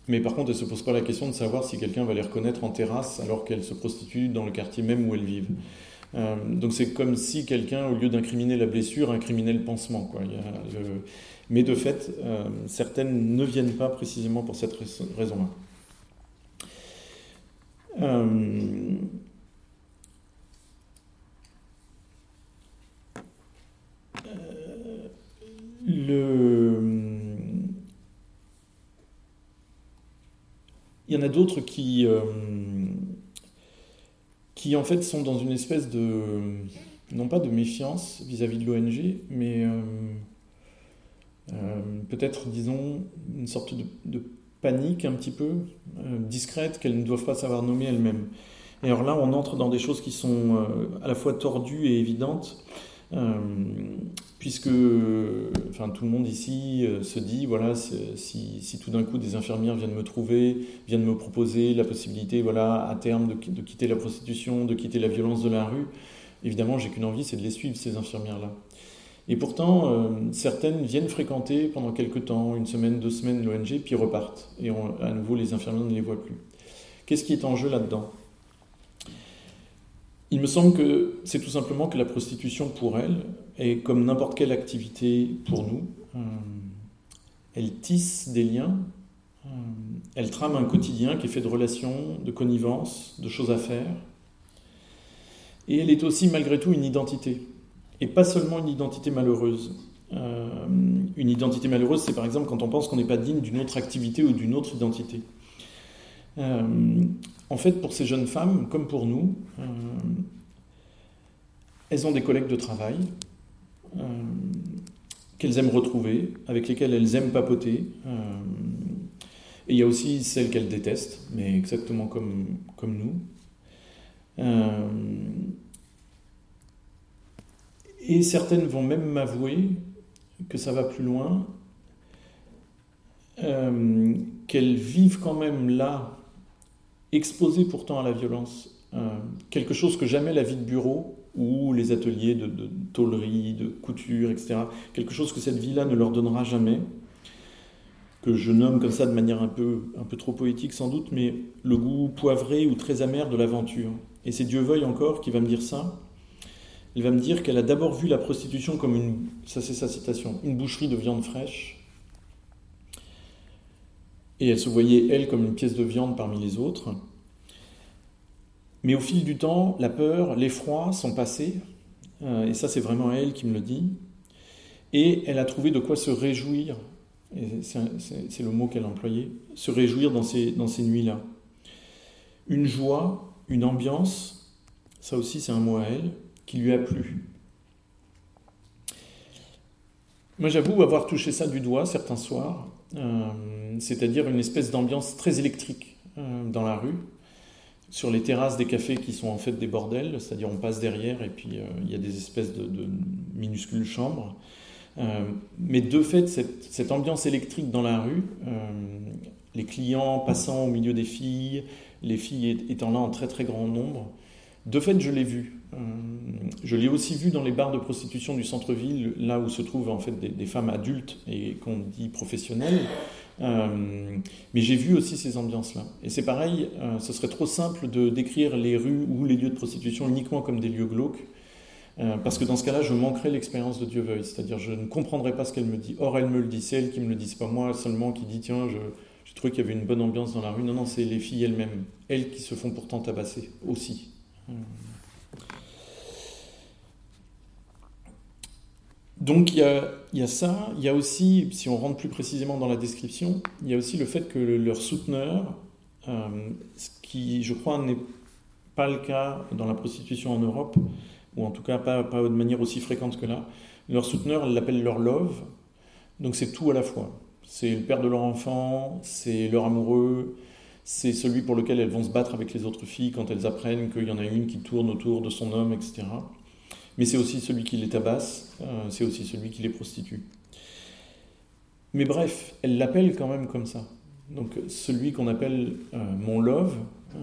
mais par contre, elles ne se posent pas la question de savoir si quelqu'un va les reconnaître en terrasse alors qu'elles se prostituent dans le quartier même où elles vivent. donc c'est comme si quelqu'un, au lieu d'incriminer la blessure, incriminait le pansement. Mais de fait, certaines ne viennent pas précisément pour cette raison-là. Euh, le... Il y en a d'autres qui, euh, qui en fait sont dans une espèce de, non pas de méfiance vis-à-vis de l'ONG, mais euh, peut-être, disons, une sorte de, panique un petit peu discrète qu'elles ne doivent pas savoir nommer elles-mêmes. Et alors là, on entre dans des choses qui sont à la fois tordues et évidentes puisque enfin, tout le monde ici euh, se dit, voilà, si, tout d'un coup des infirmières viennent me trouver, viennent me proposer la possibilité, voilà, à terme de, quitter la prostitution, de quitter la violence de la rue, évidemment, j'ai qu'une envie, c'est de les suivre, ces infirmières-là. Et pourtant, euh, certaines viennent fréquenter pendant quelques temps, une semaine, deux semaines, l'ONG, puis repartent. Et à nouveau, les infirmières ne les voient plus. Qu'est-ce qui est en jeu là-dedans? Il me semble que c'est tout simplement que la prostitution pour elle est comme n'importe quelle activité pour nous. Euh, elle tisse des liens, euh, elle trame un quotidien qui est fait de relations, de connivence, de choses à faire. Et elle est aussi malgré tout une identité. Et pas seulement une identité malheureuse. Euh, une identité malheureuse, c'est par exemple quand on pense qu'on n'est pas digne d'une autre activité ou d'une autre identité. En fait, pour ces jeunes femmes, comme pour nous, euh, elles ont des collègues de travail euh, qu'elles aiment retrouver, avec lesquelles elles aiment papoter. Euh, et il y a aussi celles qu'elles détestent, mais exactement comme, comme nous. Et certaines vont même m'avouer que ça va plus loin, qu'elles vivent quand même là exposé pourtant à la violence. Euh, quelque chose que jamais la vie de bureau ou les ateliers de, de tôlerie, de couture, etc., quelque chose que cette vie-là ne leur donnera jamais, que je nomme comme ça de manière un peu, un peu trop poétique sans doute, mais le goût poivré ou très amer de l'aventure. Et c'est Dieu veuille encore qui va me dire ça. Il va me dire qu'elle a d'abord vu la prostitution comme une, citation, boucherie de viande fraîche, et elle se voyait, elle, comme une pièce de viande parmi les autres. Mais au fil du temps, la peur, l'effroi sont passés, euh, et ça c'est vraiment elle qui me le dit, et elle a trouvé de quoi se réjouir, c'est le mot qu'elle a employé, se réjouir dans dans ces nuits-là. Une joie, une ambiance, ça aussi c'est un mot à elle, qui lui a plu. Moi j'avoue avoir touché ça du doigt certains soirs, euh, c'est-à-dire une espèce d'ambiance très électrique euh, dans la rue, sur les terrasses des cafés qui sont en fait des bordels, c'est-à-dire on passe derrière et puis euh, il y a des espèces de, minuscules chambres. mais de fait, cette, ambiance électrique dans la rue, les clients passant au milieu des filles, les filles étant là en très très grand nombre, de fait, je l'ai vu. Je l'ai aussi vu dans les bars de prostitution du centre-ville, là où se trouvent en fait des femmes adultes et qu'on dit professionnelles. Euh, mais j'ai vu aussi ces ambiances-là. Et c'est pareil, euh, ce serait trop simple de décrire les rues ou les lieux de prostitution uniquement comme des lieux glauques, euh, parce que dans ce cas-là, je manquerais l'expérience de Dieu veuille, c'est-à-dire je ne comprendrais pas ce qu'elle me dit. Or, elle me le dit, c'est elle qui me le dit, pas moi seulement qui dit tiens, je, je trouve qu'il y avait une bonne ambiance dans la rue. Non, non, c'est les filles elles-mêmes, elles qui se font pourtant tabasser aussi. Donc il y, a, ça, il y a aussi, si on rentre plus précisément dans la description, il y a aussi le fait que leur souteneur, euh, ce qui je crois n'est pas le cas dans la prostitution en Europe, ou en tout cas pas, pas de manière aussi fréquente que là, leur souteneur l'appelle leur love, donc c'est tout à la fois. C'est le père de leur enfant, c'est leur amoureux, c'est celui pour lequel elles vont se battre avec les autres filles quand elles apprennent qu'il y en a une qui tourne autour de son homme, etc mais c'est aussi celui qui les tabasse, euh, c'est aussi celui qui les prostitue. Mais bref, elle l'appelle quand même comme ça. Donc celui qu'on appelle euh, mon love, euh,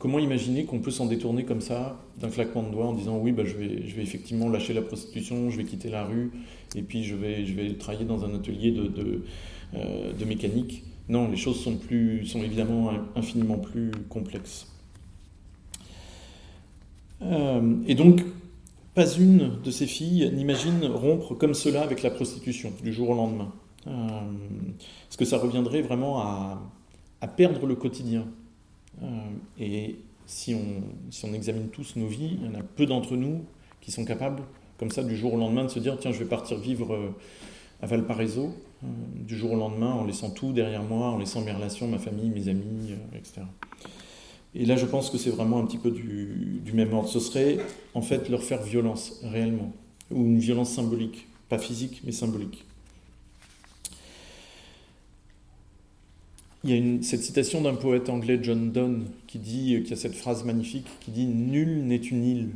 comment imaginer qu'on peut s'en détourner comme ça d'un claquement de doigts en disant oui, bah, je, vais, je vais effectivement lâcher la prostitution, je vais quitter la rue et puis je vais, je vais travailler dans un atelier de, de, mécanique. Non, les choses sont, plus, sont évidemment infiniment plus complexes. et donc, pas une de ces filles n'imagine rompre comme cela avec la prostitution du jour au lendemain. Euh, parce que ça reviendrait vraiment à, perdre le quotidien. Euh, et si on, si on examine tous nos vies, il y en a peu d'entre nous qui sont capables, comme ça, du jour au lendemain, de se dire tiens, je vais partir vivre euh, à Valparaiso, du jour au lendemain, en laissant tout derrière moi, en laissant mes relations, ma famille, mes amis, etc. Et là, je pense que c'est vraiment un petit peu du, même ordre. Ce serait en fait leur faire violence réellement, ou une violence symbolique, pas physique, mais symbolique. il y a cette citation d'un poète anglais, John Donne, qui dit, qui a cette phrase magnifique, qui dit Nul n'est une île.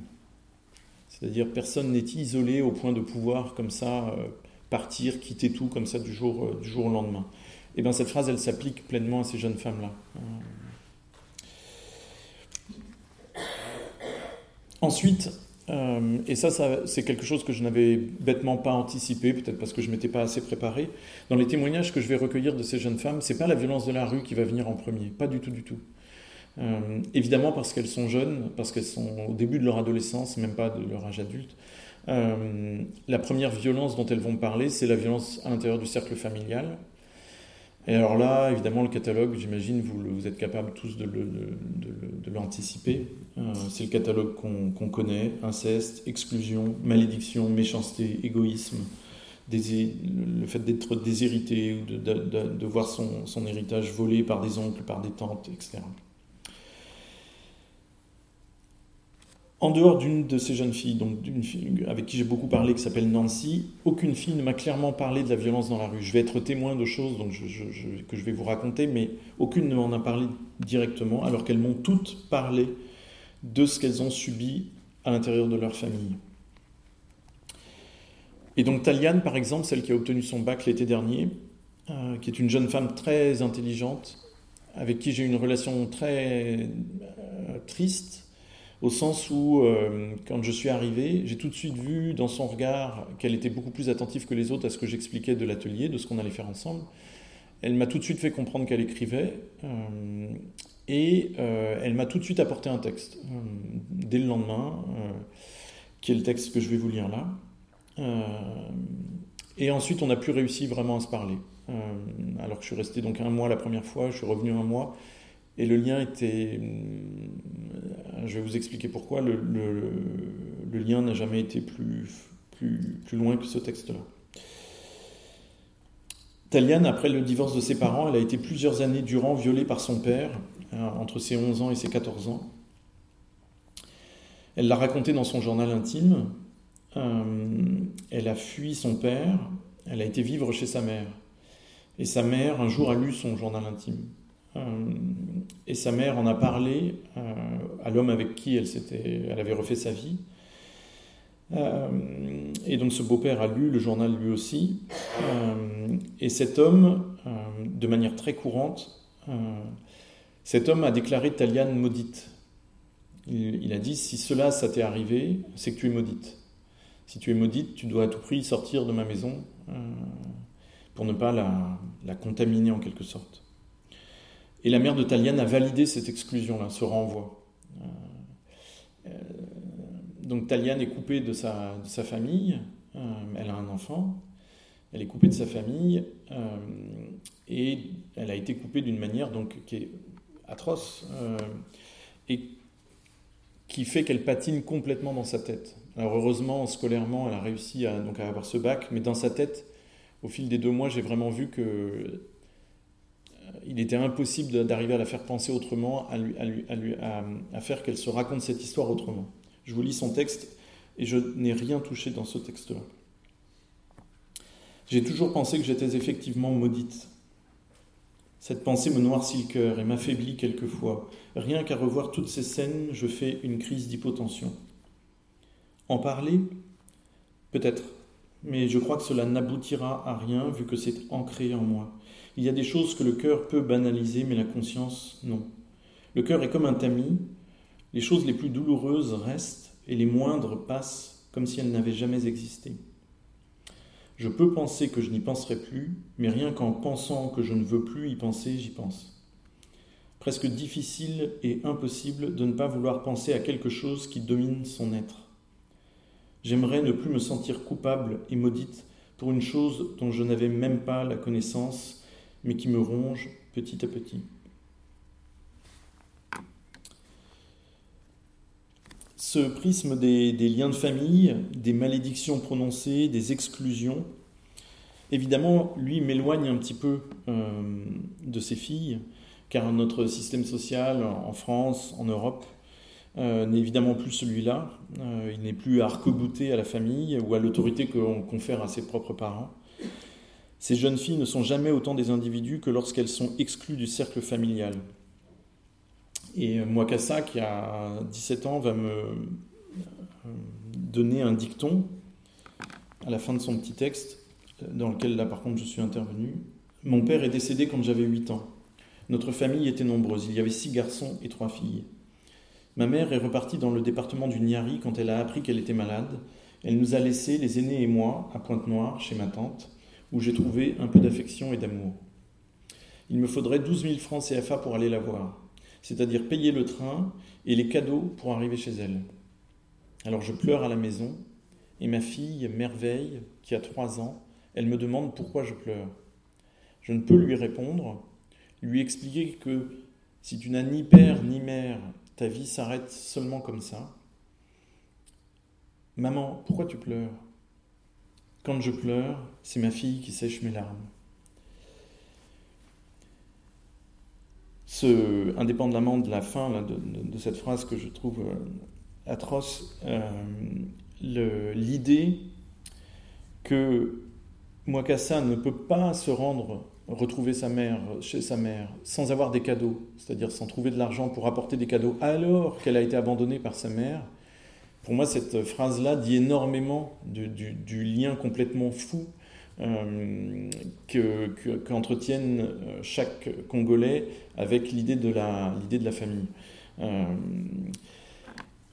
C'est-à-dire, personne n'est isolé au point de pouvoir, comme ça, euh, partir, quitter tout, comme ça, du jour, euh, du jour au lendemain. Et bien, cette phrase, elle s'applique pleinement à ces jeunes femmes-là. Ensuite, euh, et ça, c'est quelque chose que je n'avais bêtement pas anticipé, peut-être parce que je m'étais pas assez préparé. Dans les témoignages que je vais recueillir de ces jeunes femmes, c'est pas la violence de la rue qui va venir en premier, pas du tout, du tout. Euh, évidemment parce qu'elles sont jeunes, parce qu'elles sont au début de leur adolescence, même pas de leur âge adulte. Euh, la première violence dont elles vont parler, c'est la violence à l'intérieur du cercle familial. Et alors là, évidemment, le catalogue, j'imagine, vous, vous, êtes capables tous de, l'anticiper. Euh, c'est le catalogue qu'on connaît, inceste, exclusion, malédiction, méchanceté, égoïsme, le fait d'être déshérité ou de, voir son, son, héritage volé par des oncles, par des tantes, etc. En dehors d'une de ces jeunes filles, donc d'une fille avec qui j'ai beaucoup parlé, qui s'appelle Nancy, aucune fille ne m'a clairement parlé de la violence dans la rue. Je vais être témoin de choses que je vais vous raconter, mais aucune ne m'en a parlé directement, alors qu'elles m'ont toutes parlé de ce qu'elles ont subi à l'intérieur de leur famille. Et donc Taliane, par exemple, celle qui a obtenu son bac l'été dernier, euh, qui est une jeune femme très intelligente, avec qui j'ai une relation très euh, triste, au sens où, euh, quand je suis arrivé, j'ai tout de suite vu dans son regard qu'elle était beaucoup plus attentive que les autres à ce que j'expliquais de l'atelier, de ce qu'on allait faire ensemble. Elle m'a tout de suite fait comprendre qu'elle écrivait euh, et euh, elle m'a tout de suite apporté un texte, dès le lendemain, qui est le texte que je vais vous lire là. et ensuite, on a pu réussir vraiment à se parler. alors que je suis resté donc un mois la première fois, je suis revenu un mois. Et le lien était. Je vais vous expliquer pourquoi. Le, lien n'a jamais été plus, loin que ce texte-là. Taliane, après le divorce de ses parents, elle a été plusieurs années durant violée par son père, euh, entre ses 11 ans et ses 14 ans. Elle l'a raconté dans son journal intime. Euh, elle a fui son père, elle a été vivre chez sa mère. Et sa mère, un jour, a lu son journal intime. Euh, et sa mère en a parlé euh, à l'homme avec qui elle, elle avait refait sa vie. Euh, et donc ce beau-père a lu le journal lui aussi. et cet homme, de manière très courante, cet homme a déclaré Taliane maudite. Il, a dit, si cela, ça t'est arrivé, c'est que tu es maudite. Si tu es maudite, tu dois à tout prix sortir de ma maison pour ne pas la, la contaminer en quelque sorte. Et la mère de Taliane a validé cette exclusion-là, ce renvoi. Euh, euh, donc Taliane est coupée de sa, famille, euh, elle a un enfant, elle est coupée de sa famille, et elle a été coupée d'une manière donc, qui est atroce, et qui fait qu'elle patine complètement dans sa tête. Alors heureusement, scolairement, elle a réussi à, donc, à avoir ce bac, mais dans sa tête, au fil des deux mois, j'ai vraiment vu que il était impossible d'arriver à la faire penser autrement, à, lui, à, faire qu'elle se raconte cette histoire autrement. Je vous lis son texte et je n'ai rien touché dans ce texte-là. J'ai toujours pensé que j'étais effectivement maudite. Cette pensée me noircit le cœur et m'affaiblit quelquefois. Rien qu'à revoir toutes ces scènes, je fais une crise d'hypotension. En parler Peut-être, mais je crois que cela n'aboutira à rien vu que c'est ancré en moi. Il y a des choses que le cœur peut banaliser, mais la conscience, non. Le cœur est comme un tamis, les choses les plus douloureuses restent et les moindres passent comme si elles n'avaient jamais existé. Je peux penser que je n'y penserai plus, mais rien qu'en pensant que je ne veux plus y penser, j'y pense. Presque difficile et impossible de ne pas vouloir penser à quelque chose qui domine son être. J'aimerais ne plus me sentir coupable et maudite pour une chose dont je n'avais même pas la connaissance mais qui me ronge petit à petit. Ce prisme des, liens de famille, des malédictions prononcées, des exclusions, évidemment, lui m'éloigne un petit peu euh, de ses filles, car notre système social en France, en Europe, euh, n'est évidemment plus celui-là. Euh, il n'est plus arc-bouté à la famille ou à l'autorité qu'on confère à ses propres parents. Ces jeunes filles ne sont jamais autant des individus que lorsqu'elles sont exclues du cercle familial. Et Mwakassa, qui a 17 ans, va me euh, donner un dicton à la fin de son petit texte, dans lequel là par contre je suis intervenu. Mon père est décédé quand j'avais 8 ans. Notre famille était nombreuse, il y avait six garçons et trois filles. Ma mère est repartie dans le département du Niari quand elle a appris qu'elle était malade. Elle nous a laissés, les aînés et moi, à Pointe-Noire, chez ma tante, où j'ai trouvé un peu d'affection et d'amour. Il me faudrait 12 000 francs CFA pour aller la voir, c'est-à-dire payer le train et les cadeaux pour arriver chez elle. Alors je pleure à la maison, et ma fille, Merveille, qui a trois ans, elle me demande pourquoi je pleure. Je ne peux lui répondre, lui expliquer que si tu n'as ni père ni mère, ta vie s'arrête seulement comme ça. Maman, pourquoi tu pleures? Quand je pleure, c'est ma fille qui sèche mes larmes. Ce, indépendamment de la fin de, cette phrase que je trouve euh, atroce, euh, l'idée que Mwakassa ne peut pas se rendre retrouver sa mère chez sa mère sans avoir des cadeaux, c'est-à-dire sans trouver de l'argent pour apporter des cadeaux alors qu'elle a été abandonnée par sa mère, pour moi cette phrase-là dit énormément du, lien complètement fou euh, qu'entretiennent euh, chaque Congolais avec l'idée de, la, famille. Euh,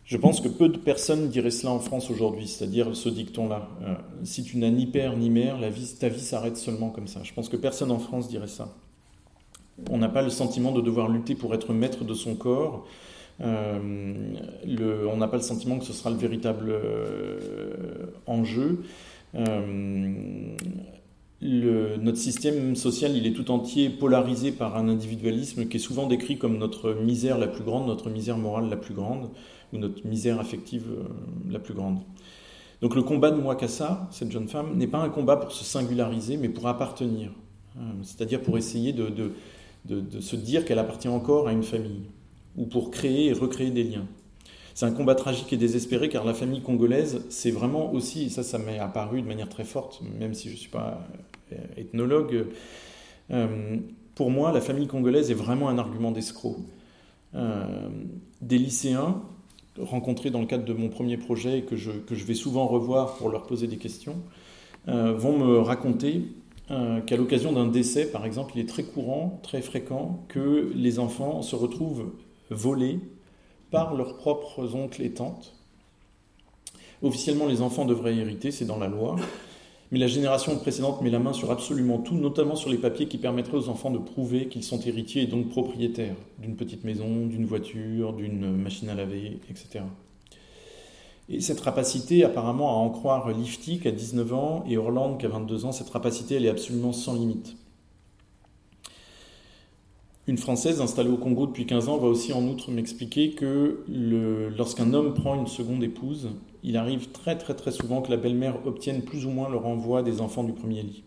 je pense que peu de personnes diraient cela en France aujourd'hui, c'est-à-dire ce dicton-là. Si tu n'as ni père ni mère, ta vie s'arrête seulement comme ça. Je pense que personne en France dirait ça. On n'a pas le sentiment de devoir lutter pour être maître de son corps. Euh, on n'a pas le sentiment que ce sera le véritable euh, enjeu. Le, notre système social, il est tout entier polarisé par un individualisme qui est souvent décrit comme notre misère la plus grande, notre misère morale la plus grande ou notre misère affective euh, la plus grande. Donc le combat de Mwakassa, cette jeune femme, n'est pas un combat pour se singulariser, mais pour appartenir. Euh, c'est-à-dire pour essayer de, se dire qu'elle appartient encore à une famille, ou pour créer et recréer des liens. C'est un combat tragique et désespéré car la famille congolaise, c'est vraiment aussi, et ça, ça m'est apparu de manière très forte, même si je ne suis pas euh, ethnologue, pour moi, la famille congolaise est vraiment un argument d'escroc. des lycéens rencontrés dans le cadre de mon premier projet et que je, que je vais souvent revoir pour leur poser des questions, euh, vont me raconter euh, qu'à l'occasion d'un décès, par exemple, il est très courant, très fréquent que les enfants se retrouvent volés par leurs propres oncles et tantes. Officiellement, les enfants devraient hériter, c'est dans la loi. Mais la génération précédente met la main sur absolument tout, notamment sur les papiers qui permettraient aux enfants de prouver qu'ils sont héritiers et donc propriétaires d'une petite maison, d'une voiture, d'une machine à laver, etc. Et cette rapacité, apparemment, à en croire Lifty, qui a 19 ans, et Orland, qui a 22 ans, cette rapacité, elle est absolument sans limite. Une Française installée au Congo depuis 15 ans va aussi en outre m'expliquer que lorsqu'un homme prend une seconde épouse, il arrive très très très souvent que la belle-mère obtienne plus ou moins le renvoi des enfants du premier lit.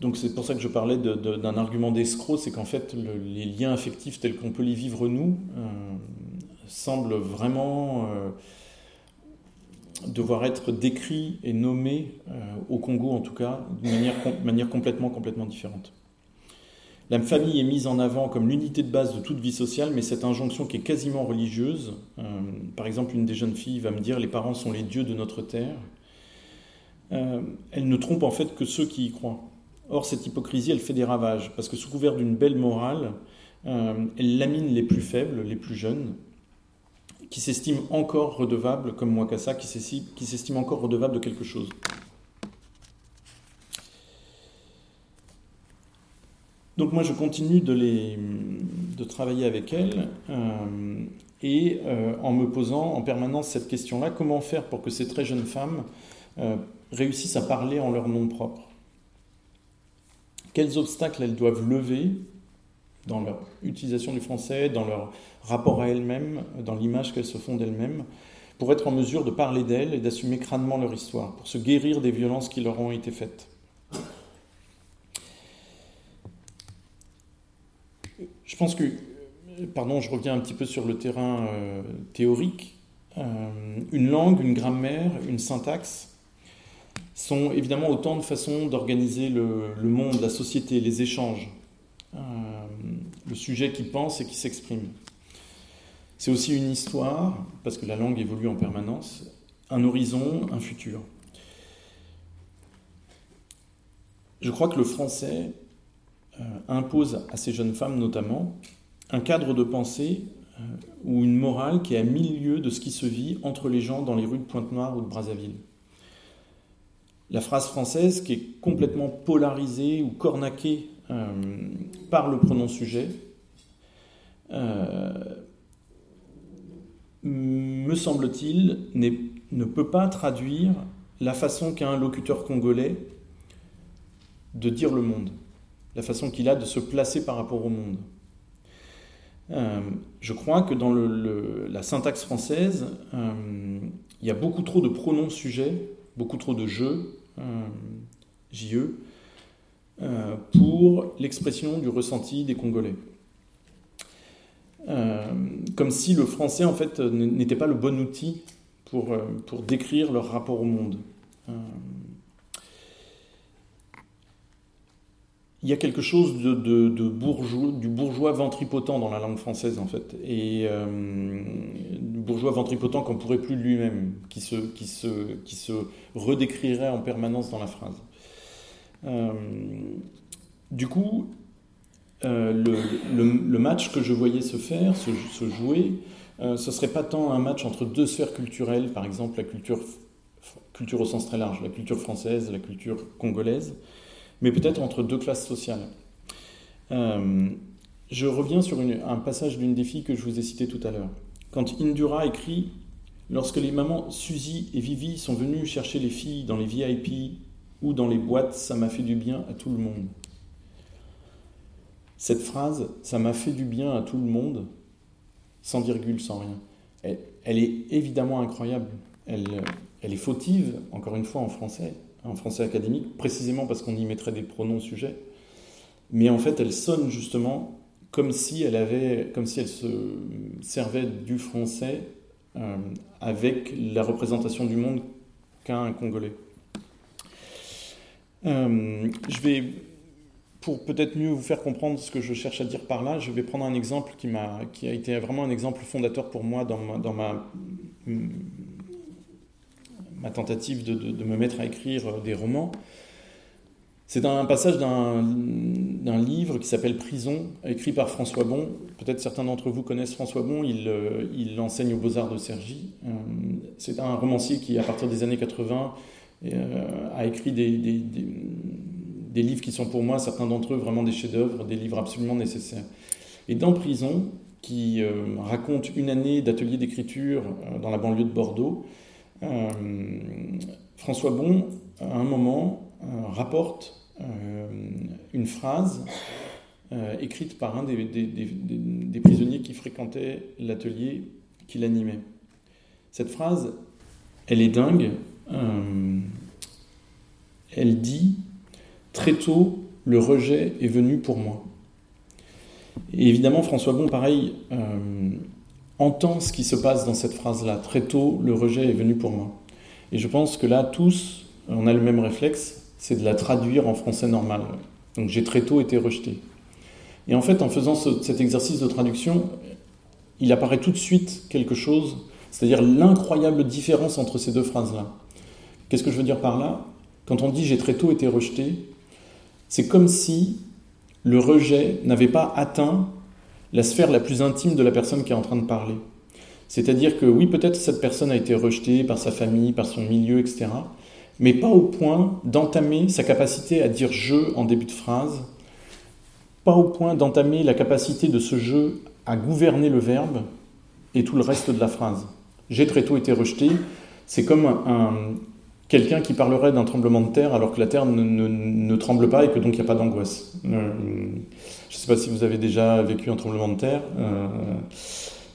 Donc c'est pour ça que je parlais d'un argument d'escroc, c'est qu'en fait les liens affectifs tels qu'on peut les vivre nous euh, semblent vraiment euh, devoir être décrits et nommés euh, au Congo en tout cas d'une manière, manière complètement complètement différente. La famille est mise en avant comme l'unité de base de toute vie sociale, mais cette injonction qui est quasiment religieuse, euh, par exemple une des jeunes filles va me dire les parents sont les dieux de notre terre, euh, elle ne trompe en fait que ceux qui y croient. Or cette hypocrisie, elle fait des ravages, parce que sous couvert d'une belle morale, euh, elle lamine les plus faibles, les plus jeunes, qui s'estiment encore redevables, comme Mwakassa, qui s'estiment encore redevables de quelque chose. Donc moi je continue de, les, de travailler avec elles euh, et euh, en me posant en permanence cette question-là, comment faire pour que ces très jeunes femmes euh, réussissent à parler en leur nom propre? Quels obstacles elles doivent lever dans leur utilisation du français, dans leur rapport à elles-mêmes, dans l'image qu'elles se font d'elles-mêmes, pour être en mesure de parler d'elles et d'assumer crânement leur histoire, pour se guérir des violences qui leur ont été faites? Je pense que, pardon, je reviens un petit peu sur le terrain euh, théorique. Euh, une langue, une grammaire, une syntaxe, sont évidemment autant de façons d'organiser le, monde, la société, les échanges, euh, le sujet qui pense et qui s'exprime. C'est aussi une histoire, parce que la langue évolue en permanence, un horizon, un futur. Je crois que le français euh, impose à ces jeunes femmes notamment un cadre de pensée euh, ou une morale qui est à milieu de ce qui se vit entre les gens dans les rues de Pointe-Noire ou de Brazzaville. La phrase française qui est complètement polarisée ou cornaquée euh, par le pronom sujet me semble-t-il, ne peut pas traduire la façon qu'a un locuteur congolais de dire le monde, la façon qu'il a de se placer par rapport au monde. Euh, je crois que dans la syntaxe française, euh, il y a beaucoup trop de pronoms sujets, beaucoup trop de jeux, euh, JE, pour l'expression du ressenti des Congolais. comme si le français, en fait, n'était pas le bon outil pour décrire leur rapport au monde il y a quelque chose de, bourgeois, du bourgeois ventripotent dans la langue française, en fait. Et euh, du bourgeois ventripotent qu'on pourrait plus lui-même, qui se, qui, se, qui se redécrirait en permanence dans la phrase. Euh, du coup, euh, le, match que je voyais se faire, se, jouer, ce serait pas tant un match entre deux sphères culturelles, par exemple la culture, culture au sens très large, la culture française, la culture congolaise, mais peut-être entre deux classes sociales. Euh, je reviens sur un passage d'une des filles que je vous ai cité tout à l'heure. Quand Indura écrit Lorsque les mamans Suzy et Vivi sont venues chercher les filles dans les VIP ou dans les boîtes, ça m'a fait du bien à tout le monde. Cette phrase, ça m'a fait du bien à tout le monde, sans virgule, sans rien. Elle, est évidemment incroyable. Elle, elle est fautive, encore une fois en français en français académique, précisément parce qu'on y mettrait des pronoms sujets. Mais en fait, elle sonne justement comme si elle avait, comme si elle se servait du français euh, avec la représentation du monde qu'a un Congolais. Euh, je vais, pour peut-être mieux vous faire comprendre ce que je cherche à dire par là, je vais prendre un exemple qui, m'a, qui a été vraiment un exemple fondateur pour moi dans ma, dans ma ma tentative de, me mettre à écrire euh, des romans. C'est un passage d'un livre qui s'appelle Prison, écrit par François Bon. Peut-être certains d'entre vous connaissent François Bon, il, euh, enseigne aux Beaux-Arts de Cergy. Euh, c'est un romancier qui, à partir des années 80, a écrit des, livres qui sont pour moi, certains d'entre eux, vraiment des chefs-d'œuvre, des livres absolument nécessaires. Et dans Prison, qui raconte une année d'atelier d'écriture dans la banlieue de Bordeaux, François Bon, à un moment, euh, rapporte euh, une phrase écrite par un des, prisonniers qui fréquentait l'atelier qu'il animait. Cette phrase, elle est dingue. elle dit Très tôt, le rejet est venu pour moi. Et évidemment, François Bon, pareil, entend ce qui se passe dans cette phrase-là. Très tôt, le rejet est venu pour moi. Et je pense que là, tous, on a le même réflexe, c'est de la traduire en français normal. Donc j'ai très tôt été rejeté. Et en fait, en faisant cet exercice de traduction, il apparaît tout de suite quelque chose, c'est-à-dire l'incroyable différence entre ces deux phrases-là. Qu'est-ce que je veux dire par là? Quand on dit j'ai très tôt été rejeté, c'est comme si le rejet n'avait pas atteint la sphère la plus intime de la personne qui est en train de parler. C'est-à-dire que oui, peut-être cette personne a été rejetée par sa famille, par son milieu, etc. Mais pas au point d'entamer sa capacité à dire je en début de phrase, pas au point d'entamer la capacité de ce jeu à gouverner le verbe et tout le reste de la phrase. J'ai très tôt été rejeté, c'est comme un, quelqu'un qui parlerait d'un tremblement de terre alors que la terre ne, tremble pas et que donc il n'y a pas d'angoisse. Euh, je ne sais pas si vous avez déjà vécu un tremblement de terre. Euh,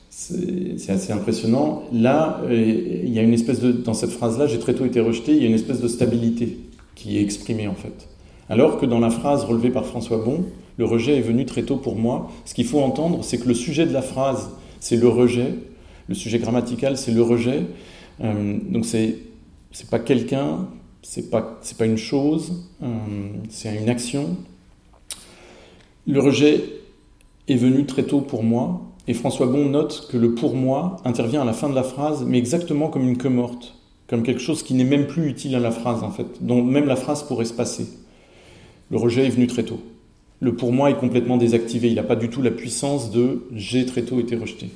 c'est assez impressionnant. Là, euh, il y a une espèce de, dans cette phrase-là, j'ai très tôt été rejeté, il y a une espèce de stabilité qui est exprimée en fait. Alors que dans la phrase relevée par François Bon, le rejet est venu très tôt pour moi. Ce qu'il faut entendre, c'est que le sujet de la phrase, c'est le rejet. Le sujet grammatical, c'est le rejet. donc c'est c'est pas quelqu'un c'est pas c'est pas une chose, c'est une action. Le rejet est venu très tôt pour moi, et François Bon note que le pour moi intervient à la fin de la phrase, mais exactement comme une queue morte, comme quelque chose qui n'est même plus utile à la phrase en fait, dont même la phrase pourrait se passer. Le rejet est venu très tôt. Le pour moi est complètement désactivé, il n'a pas du tout la puissance de j'ai très tôt été rejeté.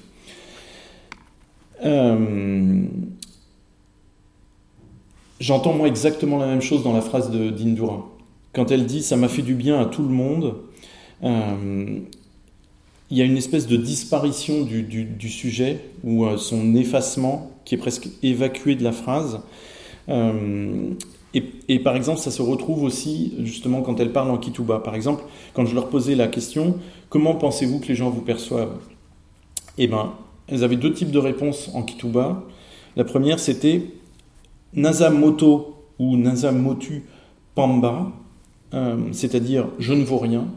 Euh, j'entends moi exactement la même chose dans la phrase de d'Indura. Quand elle dit ça m'a fait du bien à tout le monde, euh, il y a une espèce de disparition du, sujet ou euh, son effacement qui est presque évacué de la phrase. Euh, et, par exemple, ça se retrouve aussi justement quand elle parle en Kituba. Par exemple, quand je leur posais la question comment pensez-vous que les gens vous perçoivent? Eh bien, elles avaient deux types de réponses en Kituba. La première, c'était Nazamoto ou Nazamotu Pamba, euh, c'est-à-dire je ne vaux rien.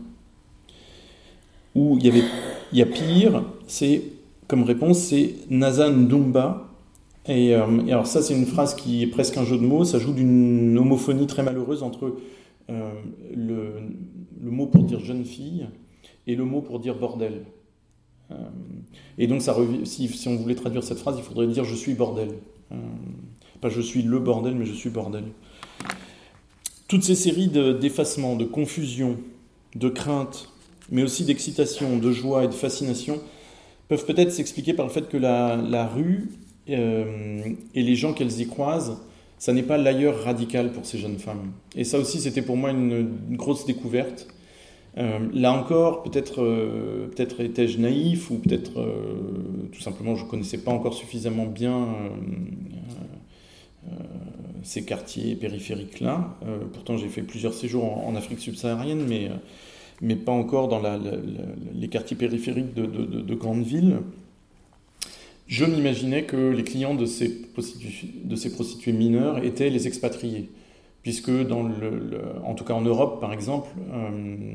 Ou il y avait, il a pire, c'est comme réponse, c'est Nazan Dumba. Et, euh, et, alors ça, c'est une phrase qui est presque un jeu de mots. Ça joue d'une homophonie très malheureuse entre euh, le, mot pour dire jeune fille et le mot pour dire bordel. Et donc, ça si, on voulait traduire cette phrase, il faudrait dire je suis bordel. Pas je suis le bordel, mais je suis bordel. Toutes ces séries d'effacements, de, de confusion, de crainte, mais aussi d'excitation, de joie et de fascination, peuvent peut-être s'expliquer par le fait que la, rue euh, et les gens qu'elles y croisent, ça n'est pas l'ailleurs radical pour ces jeunes femmes. Et ça aussi, c'était pour moi une, grosse découverte. Euh, là encore, peut-être euh, peut-être étais-je naïf ou peut-être tout simplement je ne connaissais pas encore suffisamment bien ces quartiers périphériques-là. pourtant, j'ai fait plusieurs séjours en Afrique subsaharienne, mais mais pas encore dans les quartiers périphériques de, grandes villes. Je m'imaginais que les clients de ces, prostituées, mineures étaient les expatriés, puisque en tout cas en Europe par exemple, euh,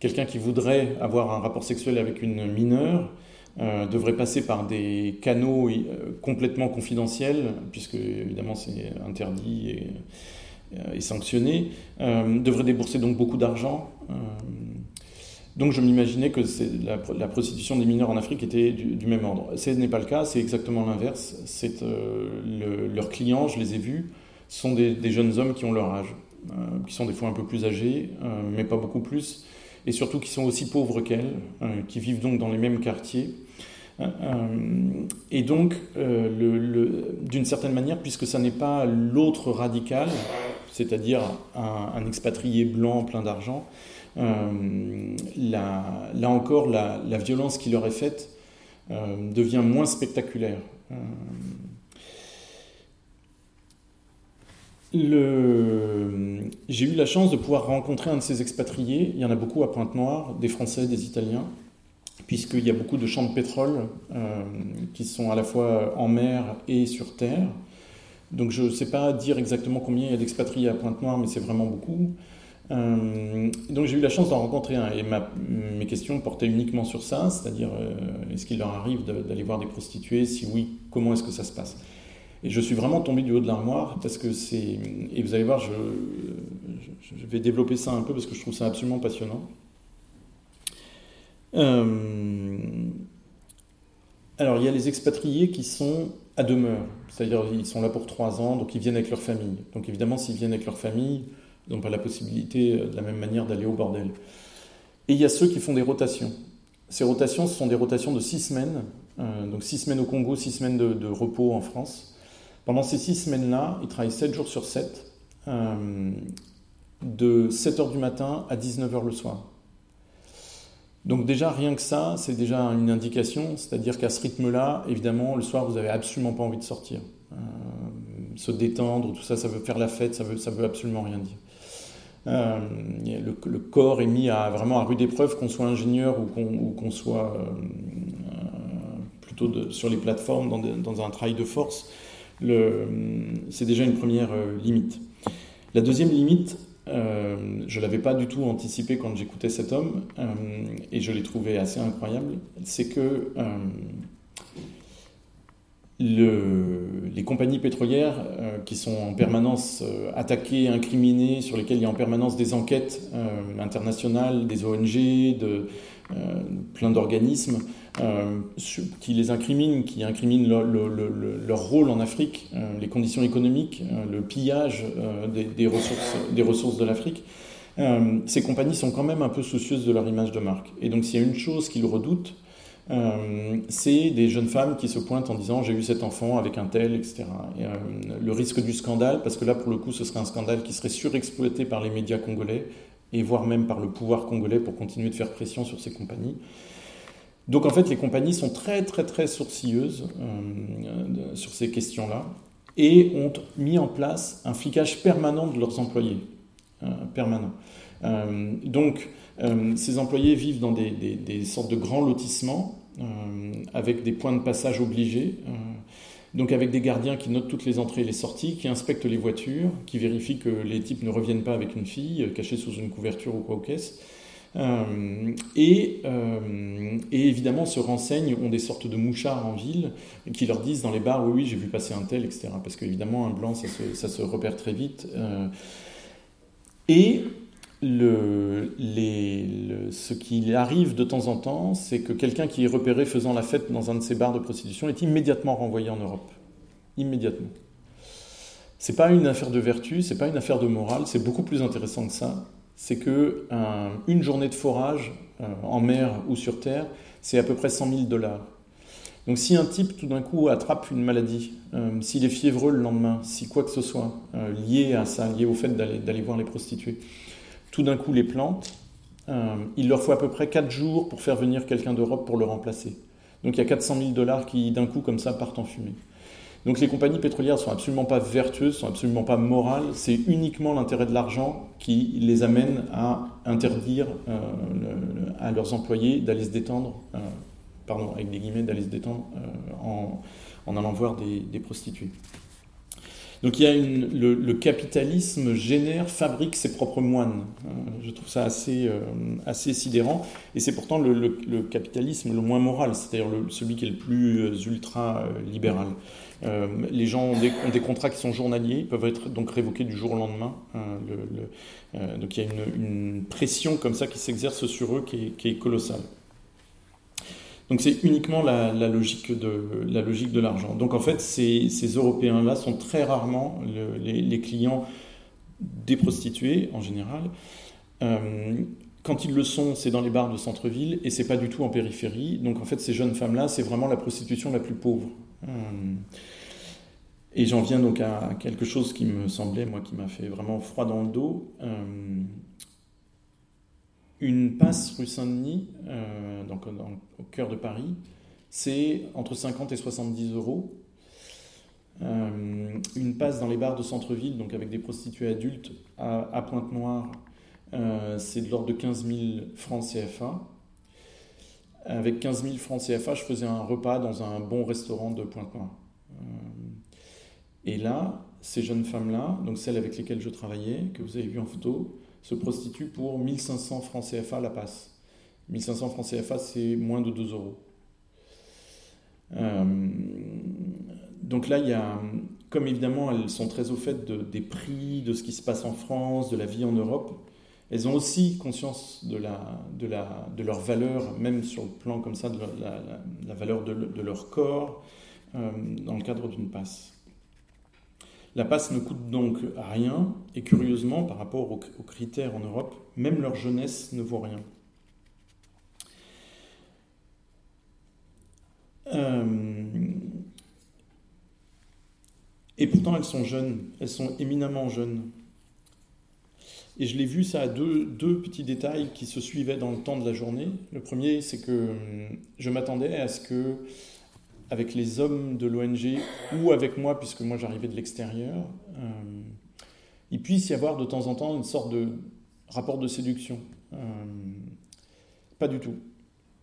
quelqu'un qui voudrait avoir un rapport sexuel avec une mineure euh, devrait passer par des canaux euh, complètement confidentiels, puisque évidemment c'est interdit et euh, sanctionné, euh, devrait débourser donc beaucoup d'argent. Donc je m'imaginais que la, la, prostitution des mineurs en Afrique était du, même ordre. Ce n'est pas le cas, c'est exactement l'inverse. C'est leurs clients, je les ai vus, sont des, jeunes hommes qui ont leur âge, qui sont des fois un peu plus âgés, mais pas beaucoup plus, et surtout qui sont aussi pauvres qu'elles, qui vivent donc dans les mêmes quartiers. et donc, d'une certaine manière, puisque ça n'est pas l'autre radical, c'est-à-dire un, expatrié blanc plein d'argent, euh, là, encore, la, violence qui leur est faite euh, devient moins spectaculaire. Euh, j'ai eu la chance de pouvoir rencontrer un de ces expatriés. Il y en a beaucoup à Pointe-Noire, des Français, des Italiens, puisqu'il y a beaucoup de champs de pétrole qui sont à la fois en mer et sur terre. Donc je ne sais pas dire exactement combien il y a d'expatriés à Pointe-Noire, mais c'est vraiment beaucoup. Euh, donc j'ai eu la chance d'en rencontrer un et mes questions portaient uniquement sur ça, c'est-à-dire euh, est-ce qu'il leur arrive d'aller voir des prostituées? Si oui, comment est-ce que ça se passe? Et je suis vraiment tombé du haut de l'armoire parce que c'est... Et vous allez voir, je, vais développer ça un peu parce que je trouve ça absolument passionnant. Euh, alors il y a les expatriés qui sont à demeure. C'est-à-dire ils sont là pour trois ans, donc ils viennent avec leur famille. Donc évidemment, s'ils viennent avec leur famille, ils n'ont pas la possibilité euh, de la même manière d'aller au bordel. Et il y a ceux qui font des rotations. Ces rotations, ce sont des rotations de six semaines. Euh, donc six semaines au Congo, six semaines de, repos en France. Pendant ces six semaines-là, ils travaillent sept jours sur sept, euh, de 7h du matin à 19h le soir. Donc déjà, rien que ça, c'est déjà une indication, c'est-à-dire qu'à ce rythme-là, évidemment, le soir, vous n'avez absolument pas envie de sortir. Euh, se détendre, tout ça, ça veut faire la fête, ça veut, ça veut absolument rien dire. Euh, le, corps est mis à, vraiment à rude épreuve, qu'on soit ingénieur ou qu'on soit plutôt sur les plateformes dans, un travail de force. C'est déjà une première limite. La deuxième limite, euh, je ne l'avais pas du tout anticipé quand j'écoutais cet homme, euh, et je l'ai trouvé assez incroyable, c'est que euh, les compagnies pétrolières euh, qui sont en permanence euh, attaquées, incriminées, sur lesquelles il y a en permanence des enquêtes euh, internationales, des ONG, de, plein d'organismes qui les incriminent, qui incriminent leur rôle en Afrique, les conditions économiques, le pillage des, ressources, des ressources de l'Afrique. ces compagnies sont quand même un peu soucieuses de leur image de marque. Et donc s'il y a une chose qu'ils redoutent, euh, c'est des jeunes femmes qui se pointent en disant j'ai eu cet enfant avec un tel, etc. Et, euh, le risque du scandale, parce que là pour le coup ce serait un scandale qui serait surexploité par les médias congolais et voire même par le pouvoir congolais pour continuer de faire pression sur ces compagnies. Donc en fait les compagnies sont très très très sourcilleuses euh, sur ces questions-là et ont mis en place un flicage permanent de leurs employés. permanent. donc ces employés vivent dans des, des, sortes de grands lotissements euh, avec des points de passage obligés. Euh, donc avec des gardiens qui notent toutes les entrées et les sorties, qui inspectent les voitures, qui vérifient que les types ne reviennent pas avec une fille euh, cachée sous une couverture ou quoi au caisse. et, et, évidemment se renseignent, ont des sortes de mouchards en ville qui leur disent dans les bars oui oui j'ai vu passer un tel etc. Parce qu'évidemment un blanc ça se, ça se, repère très vite. et le, ce qui arrive de temps en temps, c'est que quelqu'un qui est repéré faisant la fête dans un de ces bars de prostitution est immédiatement renvoyé en Europe. Immédiatement. C'est pas une affaire de vertu, c'est pas une affaire de morale, c'est beaucoup plus intéressant que ça. C'est que une journée de forage euh, en mer ou sur terre, c'est à peu près 100 000 dollars. Donc si un type tout d'un coup attrape une maladie, euh, s'il est fiévreux le lendemain, si quoi que ce soit euh, lié à ça, lié au fait d'aller voir les prostituées, tout d'un coup les plantes, euh, il leur faut à peu près 4 jours pour faire venir quelqu'un d'Europe pour le remplacer. Donc il y a 400 000 dollars qui d'un coup comme ça partent en fumée. Donc les compagnies pétrolières ne sont absolument pas vertueuses, sont absolument pas morales, c'est uniquement l'intérêt de l'argent qui les amène à interdire euh, à leurs employés d'aller se détendre, euh, pardon, avec des guillemets, d'aller se détendre en, allant voir des prostituées. Donc il y a le, capitalisme génère, fabrique ses propres moines. Euh, je trouve ça assez, euh, assez sidérant. Et c'est pourtant le, capitalisme le moins moral, c'est-à-dire celui qui est le plus euh, ultra-libéral. les gens ont des, contrats qui sont journaliers, peuvent être donc révoqués du jour au lendemain. donc il y a une, pression comme ça qui s'exerce sur eux qui est colossale. Donc c'est uniquement la, logique de la logique de l'argent. Donc en fait, ces, Européens-là sont très rarement les, clients des prostituées en général. Euh, quand ils le sont, c'est dans les bars de centre-ville et c'est pas du tout en périphérie. Donc en fait, ces jeunes femmes-là, c'est vraiment la prostitution la plus pauvre. Euh, et j'en viens donc à quelque chose qui me semblait, moi, qui m'a fait vraiment froid dans le dos. Euh, une passe rue Saint-Denis, euh, donc au cœur de Paris, c'est entre 50 et 70 euros. Euh, une passe dans les bars de centre-ville, donc avec des prostituées adultes à, Pointe-Noire, euh, c'est de l'ordre de 15 000 francs CFA. Avec 15 000 francs CFA, je faisais un repas dans un bon restaurant de Pointe-Noire. et là, ces jeunes femmes-là, donc celles avec lesquelles je travaillais, que vous avez vu en photo, se prostitue pour 1500 francs CFA la passe. 1500 francs CFA, c'est moins de 2 euros. Euh, donc là, il y a, comme évidemment elles sont très au fait des prix, de ce qui se passe en France, de la vie en Europe, elles ont aussi conscience de, la, de, la, de leur valeur, même sur le plan comme ça, de la, valeur de, de, leur corps, euh, dans le cadre d'une passe. La passe ne coûte donc rien, et curieusement, par rapport aux, critères en Europe, même leur jeunesse ne vaut rien. Euh, et pourtant, elles sont jeunes, elles sont éminemment jeunes. Et je l'ai vu, ça a deux, petits détails qui se suivaient dans le temps de la journée. Le premier, c'est que hum, je m'attendais à ce que avec les hommes de l'ONG ou avec moi, puisque moi j'arrivais de l'extérieur, euh, il puisse y avoir de temps en temps une sorte de rapport de séduction. Euh, pas du tout.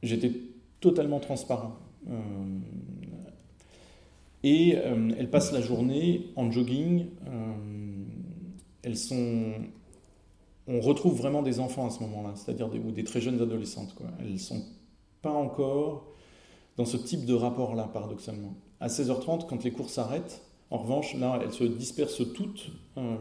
J'étais totalement transparent. Euh, et elles passent la journée en jogging. elles sont. On retrouve vraiment des enfants à ce moment-là, c'est-à-dire des, très jeunes adolescentes. Elles sont pas encore dans ce type de rapport-là, paradoxalement. à 16h30, quand les cours s'arrêtent, en revanche, là, elles se dispersent toutes, euh,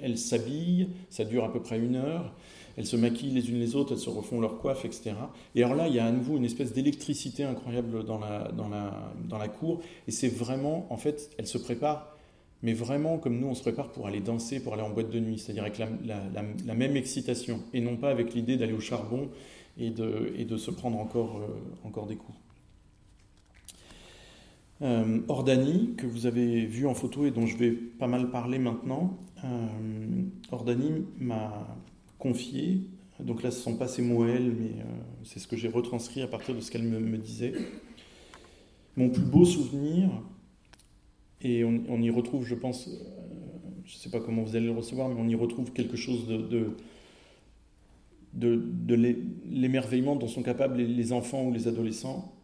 elles s'habillent, ça dure à peu près une heure, elles se maquillent les unes les autres, elles se refont leur coiffe, etc. Et alors là, il y a à nouveau une espèce d'électricité incroyable dans la, dans, la, dans la cour, et c'est vraiment, en fait, elles se préparent, mais vraiment comme nous, on se prépare pour aller danser, pour aller en boîte de nuit, c'est-à-dire avec la, la, même excitation, et non pas avec l'idée d'aller au charbon et de, et de se prendre encore, euh, encore des coups. Euh, Ordani, que vous avez vu en photo et dont je vais pas mal parler maintenant, euh, Ordani m'a confié, donc là ce ne sont pas ses mots elle, mais euh, c'est ce que j'ai retranscrit à partir de ce qu'elle me, disait. Mon plus beau souvenir, et on, y retrouve, je pense, je ne sais pas comment vous allez le recevoir, mais on y retrouve quelque chose de, de, l'émerveillement dont sont capables les enfants ou les adolescents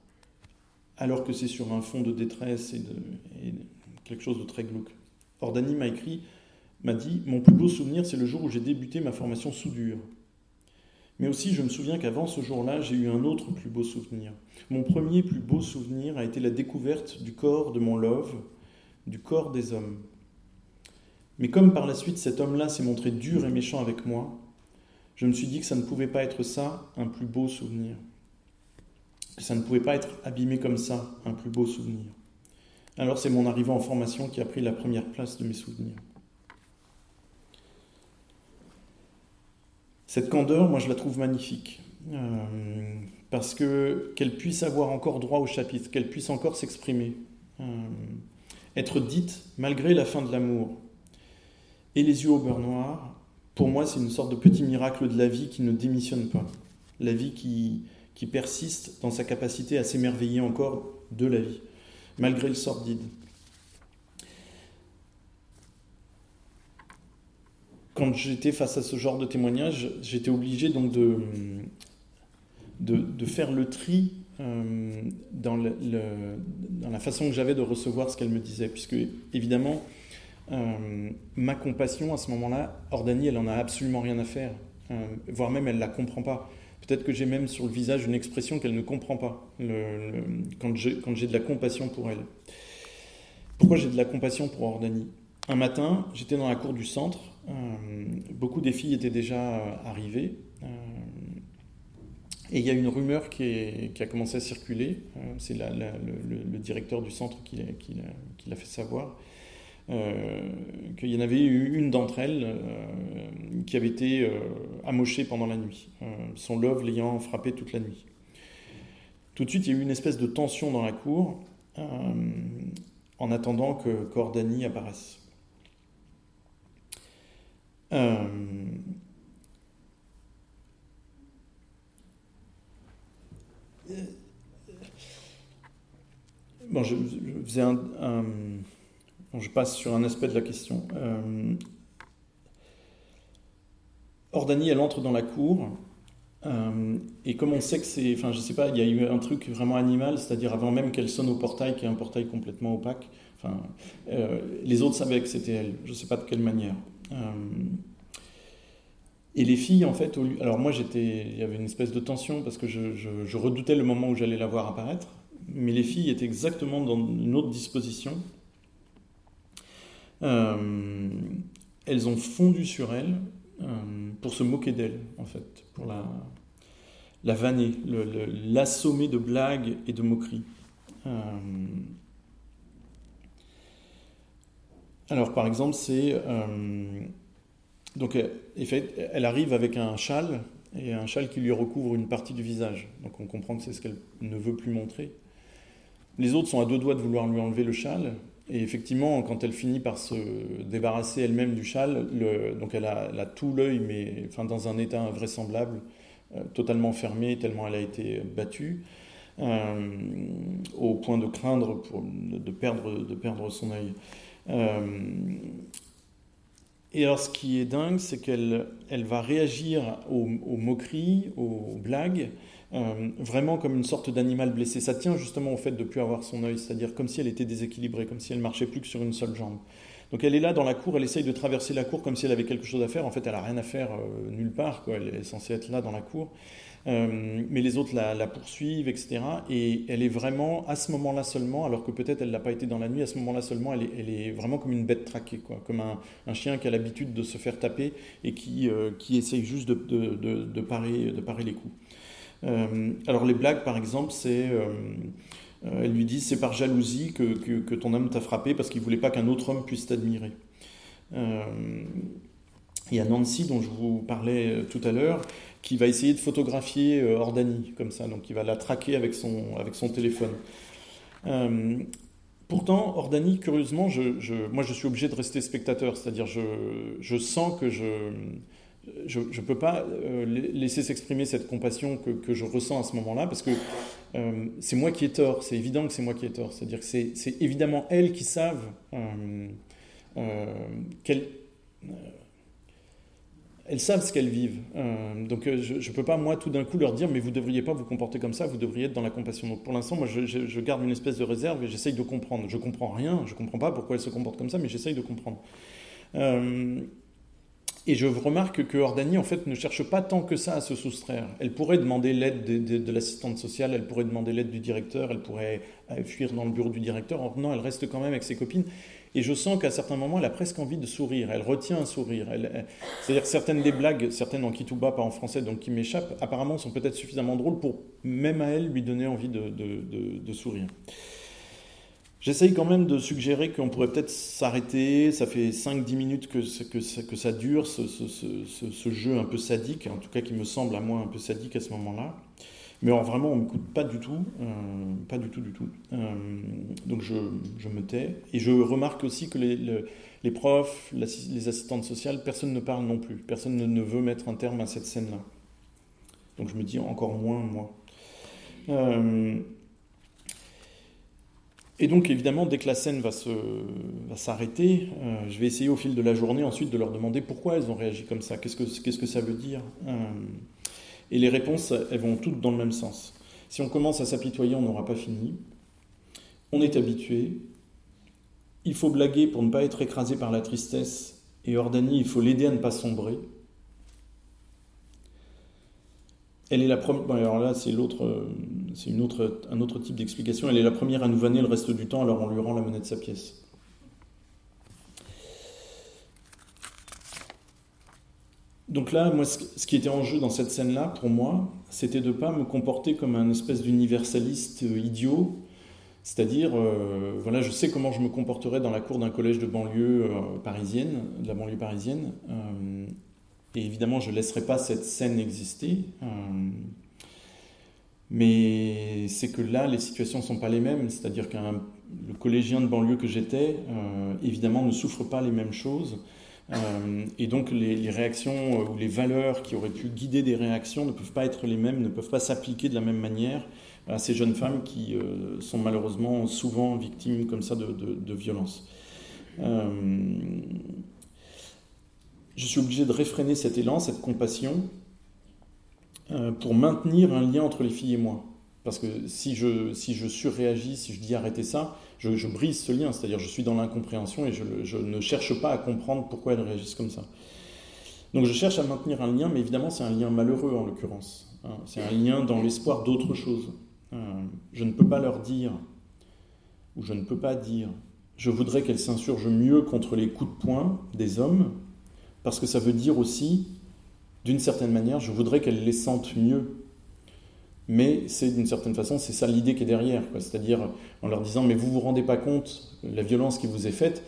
alors que c'est sur un fond de détresse et, de, quelque chose de très glauque. Ordani m'a écrit, m'a dit Mon plus beau souvenir, c'est le jour où j'ai débuté ma formation soudure. Mais aussi, je me souviens qu'avant ce jour-là, j'ai eu un autre plus beau souvenir. Mon premier plus beau souvenir a été la découverte du corps de mon love, du corps des hommes. Mais comme par la suite cet homme-là s'est montré dur et méchant avec moi, je me suis dit que ça ne pouvait pas être ça, un plus beau souvenir ça ne pouvait pas être abîmé comme ça, un plus beau souvenir. Alors c'est mon arrivée en formation qui a pris la première place de mes souvenirs. Cette candeur, moi je la trouve magnifique, euh, parce que qu'elle puisse avoir encore droit au chapitre, qu'elle puisse encore s'exprimer, euh, être dite malgré la fin de l'amour. Et les yeux au beurre noir, pour moi c'est une sorte de petit miracle de la vie qui ne démissionne pas, la vie qui, qui persiste dans sa capacité à s'émerveiller encore de la vie, malgré le sordide. Quand j'étais face à ce genre de témoignage, j'étais obligé donc de, de, faire le tri euh, dans, la façon que j'avais de recevoir ce qu'elle me disait, puisque évidemment, euh, ma compassion à ce moment-là, Ordanie, elle en a absolument rien à faire, euh, voire même elle la comprend pas. Peut-être que j'ai même sur le visage une expression qu'elle ne comprend pas quand j'ai de la compassion pour elle. Pourquoi j'ai de la compassion pour Ordani? Un matin, j'étais dans la cour du centre. Euh, beaucoup des filles étaient déjà arrivées. Euh, et il y a une rumeur qui, a commencé à circuler. Euh, c'est le, directeur du centre qui l'a fait savoir. Euh, qu'il y en avait eu une d'entre elles euh, qui avait été euh, amochée pendant la nuit, son love l'ayant frappée toute la nuit. Tout de suite, il y a eu une espèce de tension dans la cour en attendant que Cordani apparaisse. Bon, je, faisais un, je passe sur un aspect de la question. Euh, Ordani, elle entre dans la cour. Euh, et comme on sait que c'est. Enfin, je sais pas, il y a eu un truc vraiment animal, c'est-à-dire avant même qu'elle sonne au portail, qui est un portail complètement opaque. Enfin, euh, les autres savaient que c'était elle. Je sais pas de quelle manière. et les filles, en fait, alors moi, j'étais, il y avait une espèce de tension parce que je redoutais le moment où j'allais la voir apparaître. Mais les filles étaient exactement dans une autre disposition. Euh, elles ont fondu sur elle euh, pour se moquer d'elle, en fait, pour la, vanner, l'assommer de blagues et de moqueries. Euh, alors, par exemple, c'est. donc, fait, elle arrive avec un châle, et un châle qui lui recouvre une partie du visage. Donc, on comprend que c'est ce qu'elle ne veut plus montrer. Les autres sont à deux doigts de vouloir lui enlever le châle, et effectivement, quand elle finit par se débarrasser elle-même du châle, donc elle a, tout l'œil, mais dans un état invraisemblable, euh, totalement fermé, tellement elle a été battue, euh, au point de craindre de, perdre, son œil. Euh, et alors, ce qui est dingue, c'est qu'elle elle va réagir aux moqueries, aux blagues, euh, vraiment comme une sorte d'animal blessé. Ça tient justement au fait de ne plus avoir son œil, c'est-à-dire comme si elle était déséquilibrée, comme si elle marchait plus que sur une seule jambe. Donc elle est là dans la cour, elle essaye de traverser la cour comme si elle avait quelque chose à faire. En fait, elle a rien à faire euh, nulle part. Elle est censée être là dans la cour. Euh, mais les autres la, poursuivent, etc. Et elle est vraiment, à ce moment-là seulement, alors que peut-être elle n'a pas été dans la nuit, à ce moment-là seulement, elle est, vraiment comme une bête traquée, comme un, chien qui a l'habitude de se faire taper et qui, qui essaye juste de, de, parer, de parer les coups. Alors les blagues, par exemple, c'est... Euh, elle lui dit c'est par jalousie que, ton homme t'a frappé parce qu'il voulait pas qu'un autre homme puisse t'admirer. Euh, il y a Nancy dont je vous parlais euh, tout à l'heure qui va essayer de photographier Ordani comme ça, donc il va la traquer avec son, avec son téléphone. pourtant, Ordani, curieusement, moi je suis obligé de rester spectateur, c'est-à-dire je, je sens que je je ne peux pas euh, laisser s'exprimer cette compassion que, je ressens à ce moment-là, parce que euh, c'est moi qui ai tort, c'est évident que c'est moi qui ai tort. C'est-à-dire que c'est évidemment elles qui savent euh, qu'elles elles savent ce qu'elles vivent. donc je ne peux pas, moi, tout d'un coup leur dire, mais vous ne devriez pas vous comporter comme ça, vous devriez être dans la compassion. Donc pour l'instant, moi, je, garde une espèce de réserve et j'essaye de comprendre. Je comprends rien, je ne comprends pas pourquoi elles se comportent comme ça, mais j'essaye de comprendre. Et je remarque que Ordani, en fait, ne cherche pas tant que ça à se soustraire. Elle pourrait demander l'aide de, l'assistante sociale, elle pourrait demander l'aide du directeur, elle pourrait euh, fuir dans le bureau du directeur. non, elle reste quand même avec ses copines. Et je sens qu'à certains moments, elle a presque envie de sourire. Elle retient un sourire. C'est-à-dire que certaines des blagues, certaines en Kituba, pas en français, donc qui m'échappent, apparemment sont peut-être suffisamment drôles pour, même à elle, lui donner envie de sourire. J'essaye quand même de suggérer qu'on pourrait peut-être s'arrêter. Ça fait 5-10 minutes que, ça dure, ce, jeu un peu sadique, en tout cas qui me semble à moi un peu sadique à ce moment-là. Mais vraiment, on ne m'écoute pas du tout, euh, pas du tout, du tout. Euh, donc je, me tais. Et je remarque aussi que les, profs, les assistantes sociales, personne ne parle non plus. Personne ne, ne, veut mettre un terme à cette scène-là. Donc je me dis encore moins moi. Euh, et donc évidemment, dès que la scène va, s'arrêter, euh, je vais essayer au fil de la journée ensuite de leur demander pourquoi elles ont réagi comme ça, qu'est-ce que, que ça veut dire. Euh, et les réponses, elles vont toutes dans le même sens. Si on commence à s'apitoyer, on n'aura pas fini. On est habitué. Il faut blaguer pour ne pas être écrasé par la tristesse. Et Ordani, il faut l'aider à ne pas sombrer. Elle est la première. alors là, c'est l'autre, c'est un autre type d'explication. Elle est la première à nous vanner le reste du temps, alors on lui rend la monnaie de sa pièce. Donc là, moi, ce qui était en jeu dans cette scène-là, pour moi, c'était de ne pas me comporter comme un espèce d'universaliste euh, idiot. C'est-à-dire, euh, voilà, je sais comment je me comporterais dans la cour d'un collège de banlieue euh, parisienne, de la banlieue parisienne. Et évidemment, je ne laisserai pas cette scène exister. Euh, mais c'est que là, les situations ne sont pas les mêmes. C'est-à-dire que le collégien de banlieue que j'étais, euh, évidemment, ne souffre pas les mêmes choses. Euh, et donc les, réactions ou les valeurs qui auraient pu guider des réactions ne peuvent pas être les mêmes, ne peuvent pas s'appliquer de la même manière à ces jeunes femmes qui sont malheureusement souvent victimes comme ça de, de violences je suis obligé de réfréner cet élan, cette compassion, euh, pour maintenir un lien entre les filles et moi. Parce que si je, si je surréagis, si je dis arrêtez ça, je, brise ce lien, c'est-à-dire je suis dans l'incompréhension et je, ne cherche pas à comprendre pourquoi elles réagissent comme ça. Donc je cherche à maintenir un lien, mais évidemment c'est un lien malheureux en l'occurrence. Hein. C'est un lien dans l'espoir d'autre chose. Euh, je ne peux pas leur dire, ou je ne peux pas dire, je voudrais qu'elles s'insurgent mieux contre les coups de poing des hommes, parce que ça veut dire aussi, d'une certaine manière, je voudrais qu'elles les sentent mieux. Mais c'est d'une certaine façon, c'est ça l'idée qui est derrière. C'est-à-dire en leur disant, mais vous vous rendez pas compte de la violence qui vous est faite.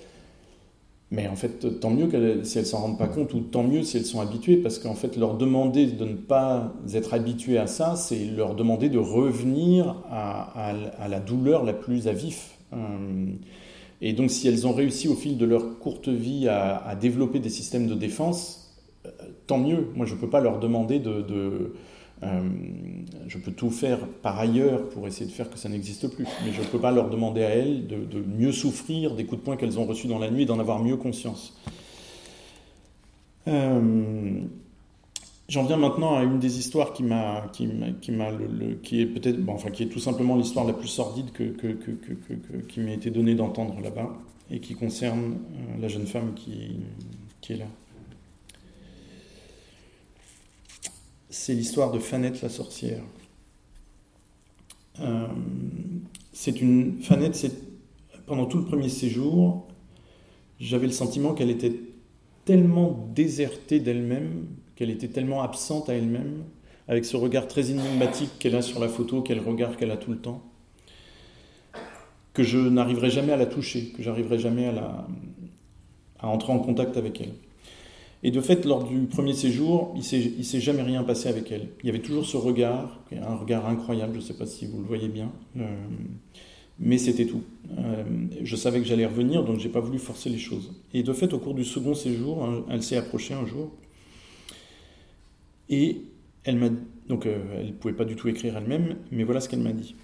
Mais en fait, tant mieux si elles s'en rendent pas compte, ou tant mieux si elles sont habituées, parce qu'en fait, leur demander de ne pas être habituées à ça, c'est leur demander de revenir à, la douleur la plus à vif. Euh, et donc si elles ont réussi au fil de leur courte vie à, développer des systèmes de défense, tant mieux. Moi, je ne peux pas leur demander de... Euh, je peux tout faire par ailleurs pour essayer de faire que ça n'existe plus, mais je ne peux pas leur demander à elles de, mieux souffrir des coups de poing qu'elles ont reçus dans la nuit et d'en avoir mieux conscience. Euh, J'en viens maintenant à une des histoires qui m'a, qui, m'a, qui est peut-être, bon, enfin, qui est tout simplement l'histoire la plus sordide que, que, que, qui m'a été donnée d'entendre là-bas. et qui concerne la jeune femme qui, qui est là. C'est l'histoire de Fanette la sorcière. c'est une Fanette, c'est pendant tout le premier séjour, j'avais le sentiment qu'elle était tellement désertée d'elle-même, qu'elle était tellement absente à elle-même, avec ce regard très énigmatique qu'elle a sur la photo, quel regard qu'elle a tout le temps, que je n'arriverai jamais à la toucher, que j'arriverai jamais à entrer en contact avec elle. Et de fait, lors du premier séjour, il ne s'est jamais rien passé avec elle. Il y avait toujours ce regard, un regard incroyable, je ne sais pas si vous le voyez bien. Euh, mais c'était tout. Euh, je savais que j'allais revenir, donc j'ai pas voulu forcer les choses. Et de fait, au cours du second séjour, hein, elle s'est approchée un jour, et elle m'a donc euh, elle pouvait pas du tout écrire elle-même, mais voilà ce qu'elle m'a dit.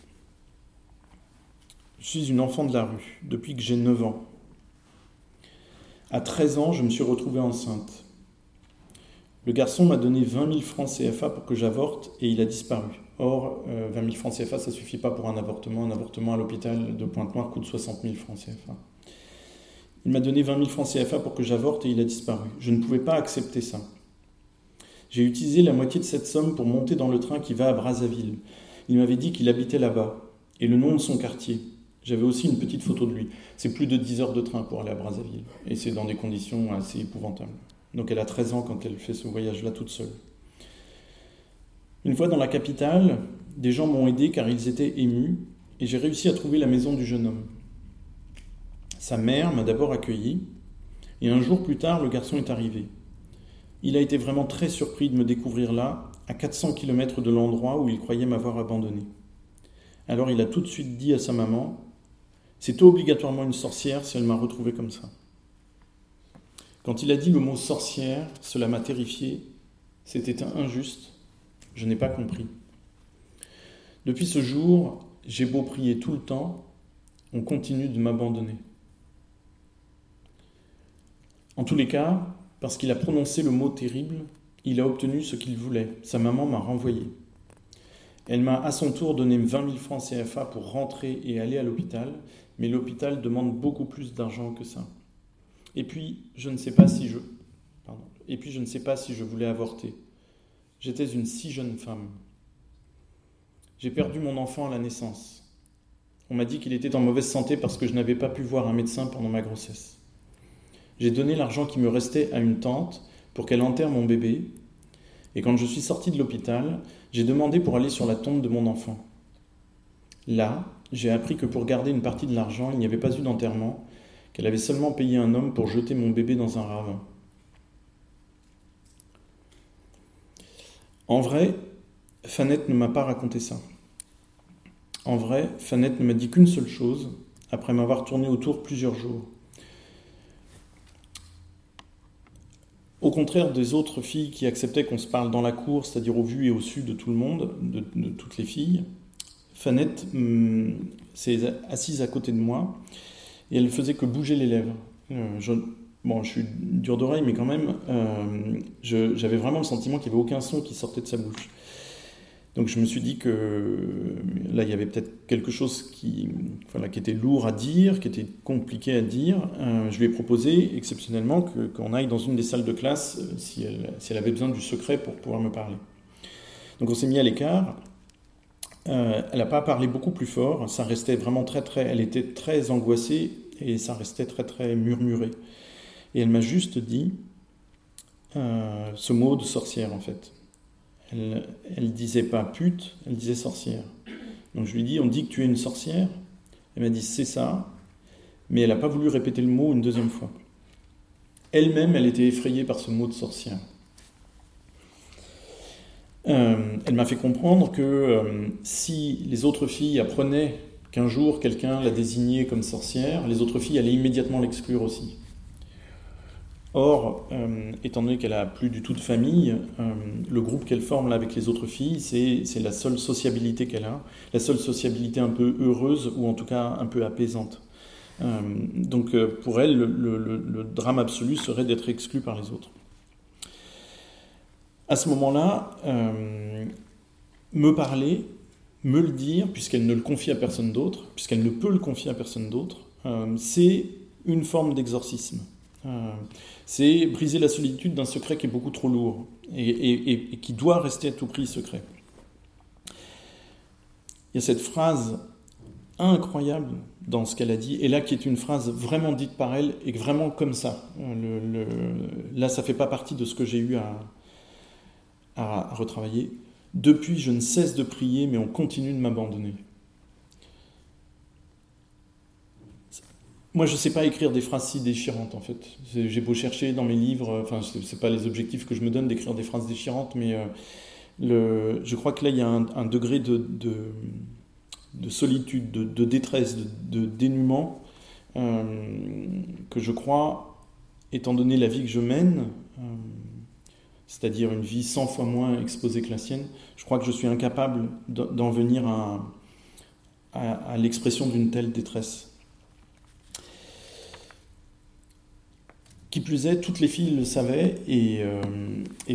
Je suis une enfant de la rue depuis que j'ai 9 ans. À 13 ans, je me suis retrouvée enceinte. Le garçon m'a donné 20 000 francs CFA pour que j'avorte et il a disparu. Or, 20 euh, 000 francs CFA, ça ne suffit pas pour un avortement. Un avortement à l'hôpital de Pointe-Noire coûte 60 000 francs CFA. Il m'a donné 20 000 francs CFA pour que j'avorte et il a disparu. Je ne pouvais pas accepter ça. J'ai utilisé la moitié de cette somme pour monter dans le train qui va à Brazzaville. Il m'avait dit qu'il habitait là-bas et le nom de son quartier. J'avais aussi une petite photo de lui. C'est plus de 10 heures de train pour aller à Brazzaville et c'est dans des conditions assez épouvantables. Donc elle a 13 ans quand elle fait ce voyage-là toute seule. Une fois dans la capitale, des gens m'ont aidé car ils étaient émus et j'ai réussi à trouver la maison du jeune homme. Sa mère m'a d'abord accueilli et un jour plus tard, le garçon est arrivé. Il a été vraiment très surpris de me découvrir là, à 400 km de l'endroit où il croyait m'avoir abandonné. Alors il a tout de suite dit à sa maman C'est obligatoirement une sorcière si elle m'a retrouvé comme ça. Quand il a dit le mot sorcière, cela m'a terrifié. C'était injuste je n'ai pas compris. Depuis ce jour, j'ai beau prier tout le temps, on continue de m'abandonner. En tous les cas, parce qu'il a prononcé le mot terrible, il a obtenu ce qu'il voulait. Sa maman m'a renvoyé. Elle m'a à son tour donné 20 000 francs CFA pour rentrer et aller à l'hôpital, mais l'hôpital demande beaucoup plus d'argent que ça. Et puis, je ne sais pas si je, voulais avorter. J'étais une si jeune femme. J'ai perdu mon enfant à la naissance. On m'a dit qu'il était en mauvaise santé parce que je n'avais pas pu voir un médecin pendant ma grossesse. J'ai donné l'argent qui me restait à une tante pour qu'elle enterre mon bébé. Et quand je suis sorti de l'hôpital, j'ai demandé pour aller sur la tombe de mon enfant. Là, j'ai appris que pour garder une partie de l'argent, il n'y avait pas eu d'enterrement, qu'elle avait seulement payé un homme pour jeter mon bébé dans un ravin. En vrai, Fanette ne m'a pas raconté ça. En vrai, Fanette ne m'a dit qu'une seule chose, après m'avoir tourné autour plusieurs jours. Au contraire des autres filles qui acceptaient qu'on se parle dans la cour, c'est-à-dire au vu et au su de tout le monde, de, toutes les filles, Fanette hum, s'est assise à côté de moi et elle faisait que bouger les lèvres. Euh, Bon, je suis dur d'oreille, mais quand même, euh, j'avais vraiment le sentiment qu'il n'y avait aucun son qui sortait de sa bouche. Donc je me suis dit que là, il y avait peut-être quelque chose qui, voilà, qui était lourd à dire, qui était compliqué à dire. Euh, je lui ai proposé exceptionnellement qu'on aille dans une des salles de classe euh, si, elle, si, elle, avait besoin du secret pour pouvoir me parler. Donc on s'est mis à l'écart. elle n'a pas parlé beaucoup plus fort. Ça restait vraiment très très. Elle était très angoissée et ça restait très très murmuré. Et elle m'a juste dit euh, ce mot de sorcière en fait. Elle, elle disait pas pute, elle disait sorcière. Donc je lui dis on dit que tu es une sorcière. Elle m'a dit c'est ça, mais elle n'a pas voulu répéter le mot une deuxième fois. Elle-même, elle était effrayée par ce mot de sorcière. Euh, elle m'a fait comprendre que euh, si les autres filles apprenaient qu'un jour quelqu'un la désignait comme sorcière, les autres filles allaient immédiatement l'exclure aussi. Or, euh, étant donné qu'elle a plus du tout de famille, euh, le groupe qu'elle forme là avec les autres filles, c'est la seule sociabilité qu'elle a, la seule sociabilité un peu heureuse ou en tout cas un peu apaisante. Euh, donc pour elle, le, drame absolu serait d'être exclue par les autres. À ce moment-là, me parler, me le dire, puisqu'elle ne le confie à personne d'autre, puisqu'elle ne peut le confier à personne d'autre, c'est une forme d'exorcisme. c'est briser la solitude d'un secret qui est beaucoup trop lourd et, qui doit rester à tout prix secret. Il y a cette phrase incroyable dans ce qu'elle a dit, et là qui est une phrase vraiment dite par elle, et vraiment comme ça. là, ça fait pas partie de ce que j'ai eu à, à retravailler. Depuis, je ne cesse de prier, mais on continue de m'abandonner. Moi, je ne sais pas écrire des phrases si déchirantes, en fait. J'ai beau chercher dans mes livres, enfin, ce n'est pas les objectifs que je me donne d'écrire des phrases déchirantes, mais euh, je crois que là, il y a un, degré de, de, solitude, de, détresse, de, dénuement, euh, que je crois, étant donné la vie que je mène, euh, c'est-à-dire une vie 100 fois moins exposée que la sienne, je crois que je suis incapable d'en venir à, à l'expression d'une telle détresse. Qui plus est, toutes les filles le savaient, et, euh,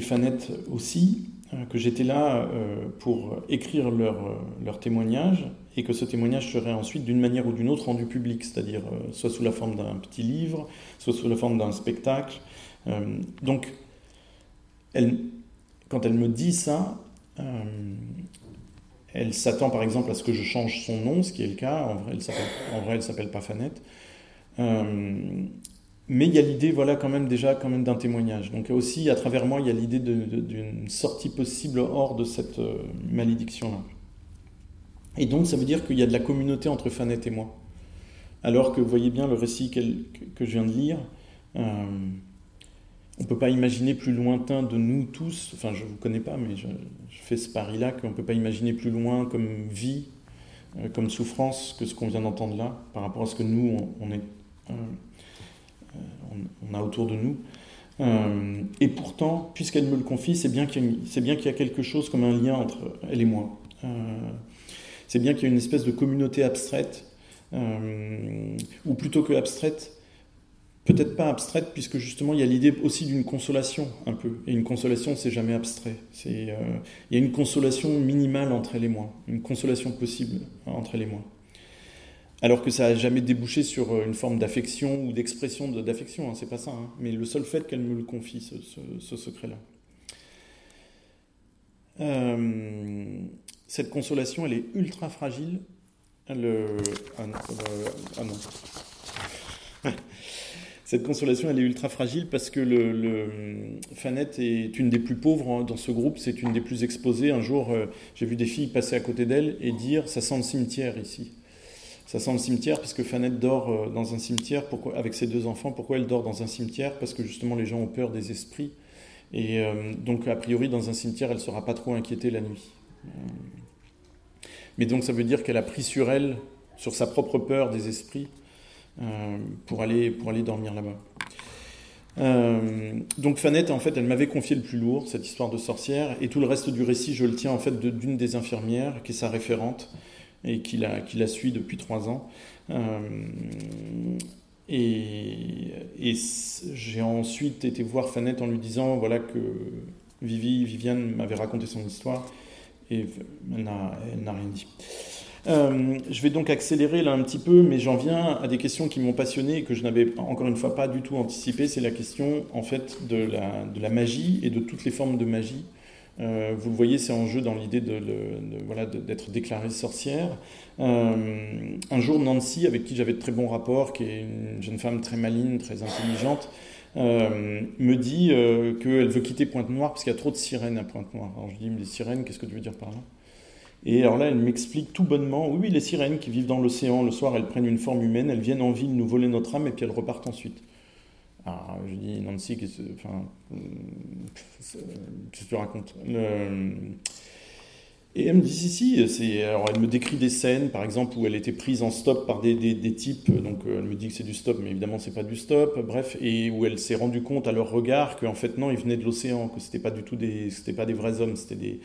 Fanette aussi, euh, que j'étais là euh, pour écrire leur, leur, témoignage, et que ce témoignage serait ensuite d'une manière ou d'une autre rendu public, c'est-à-dire soit sous la forme d'un petit livre, soit sous la forme d'un spectacle. donc, elle, quand elle me dit ça, elle s'attend par exemple à ce que je change son nom, ce qui est le cas. En vrai, elle s'appelle pas Fanette mais il y a l'idée, voilà, quand même déjà, quand même d'un témoignage. Donc aussi, à travers moi, il y a l'idée d'une sortie possible hors de cette euh, malédiction-là. Et donc, ça veut dire qu'il y a de la communauté entre Fanette et moi. Alors que, vous voyez bien, le récit que je viens de lire, euh, on ne peut pas imaginer plus lointain de nous tous, enfin, je ne vous connais pas, mais je, fais ce pari-là, qu'on ne peut pas imaginer plus loin comme vie, euh, comme souffrance que ce qu'on vient d'entendre là, par rapport à ce que nous, on, est on, a autour de nous. Euh, et pourtant, puisqu'elle me le confie, c'est bien qu'il y, a quelque chose comme un lien entre elle et moi. Euh, c'est bien qu'il y a une espèce de communauté abstraite, euh, ou plutôt que abstraite, peut-être pas abstraite, puisque justement il y a l'idée aussi d'une consolation un peu. Et une consolation, c'est jamais abstrait. il y a une consolation minimale entre elle et moi, une consolation possible entre elle et moi alors que ça n'a jamais débouché sur euh, une forme d'affection ou d'expression d'affection, hein, c'est pas ça, hein. mais le seul fait qu'elle me le confie, ce, secret-là. Euh, cette consolation, elle est ultra fragile. Le... Ah non, ah non. Cette consolation, elle est ultra fragile parce que le, le, Fanette est une des plus pauvres hein, dans ce groupe, c'est une des plus exposées. Un jour, euh, j'ai vu des filles passer à côté d'elle et dire Ça sent le cimetière ici. Ça sent le cimetière puisque Fanette dort euh, dans un cimetière avec ses deux enfants. Pourquoi elle dort dans un cimetière? Parce que justement les gens ont peur des esprits. Et euh, donc a priori dans un cimetière elle ne sera pas trop inquiétée la nuit. Euh, mais donc ça veut dire qu'elle a pris sur elle, sur sa propre peur des esprits, pour, aller, pour aller dormir là-bas. donc Fanette, en fait, elle m'avait confié le plus lourd, cette histoire de sorcière, et tout le reste du récit, je le tiens en fait d'une des infirmières, qui est sa référente, et qui la, qui la suit depuis trois ans. Euh, et, et j'ai ensuite été voir Fanette en lui disant voilà que Vivi, Viviane m'avait raconté son histoire et elle n'a rien dit. Euh, je vais donc accélérer là un petit peu, mais j'en viens à des questions qui m'ont passionné et que je n'avais encore une fois pas du tout anticipé. C'est la question en fait de la, magie et de toutes les formes de magie euh, vous le voyez, c'est en jeu dans l'idée de, voilà, d'être déclarée sorcière. Euh, un jour, Nancy, avec qui j'avais de très bons rapports, qui est une jeune femme très maligne, très intelligente, me dit qu'elle veut quitter Pointe-Noire parce qu'il y a trop de sirènes à Pointe-Noire. Alors je dis, mais les sirènes, qu'est-ce que tu veux dire par là? Et alors là, elle m'explique tout bonnement, oui, oui, les sirènes qui vivent dans l'océan, le soir, elles prennent une forme humaine, elles viennent en ville nous voler notre âme et puis elles repartent ensuite. Alors, je dis, Nancy, qu'est-ce enfin, que tu racontes? Et elle me dit, si, si, alors elle me décrit des scènes, par exemple, où elle était prise en stop par des, des, types, donc euh, elle me dit que c'est du stop, mais évidemment, c'est pas du stop, bref, et où elle s'est rendue compte à leur regard qu'en fait, non, ils venaient de l'océan, que c'était pas du tout des, c'était pas des vrais hommes, c'était des,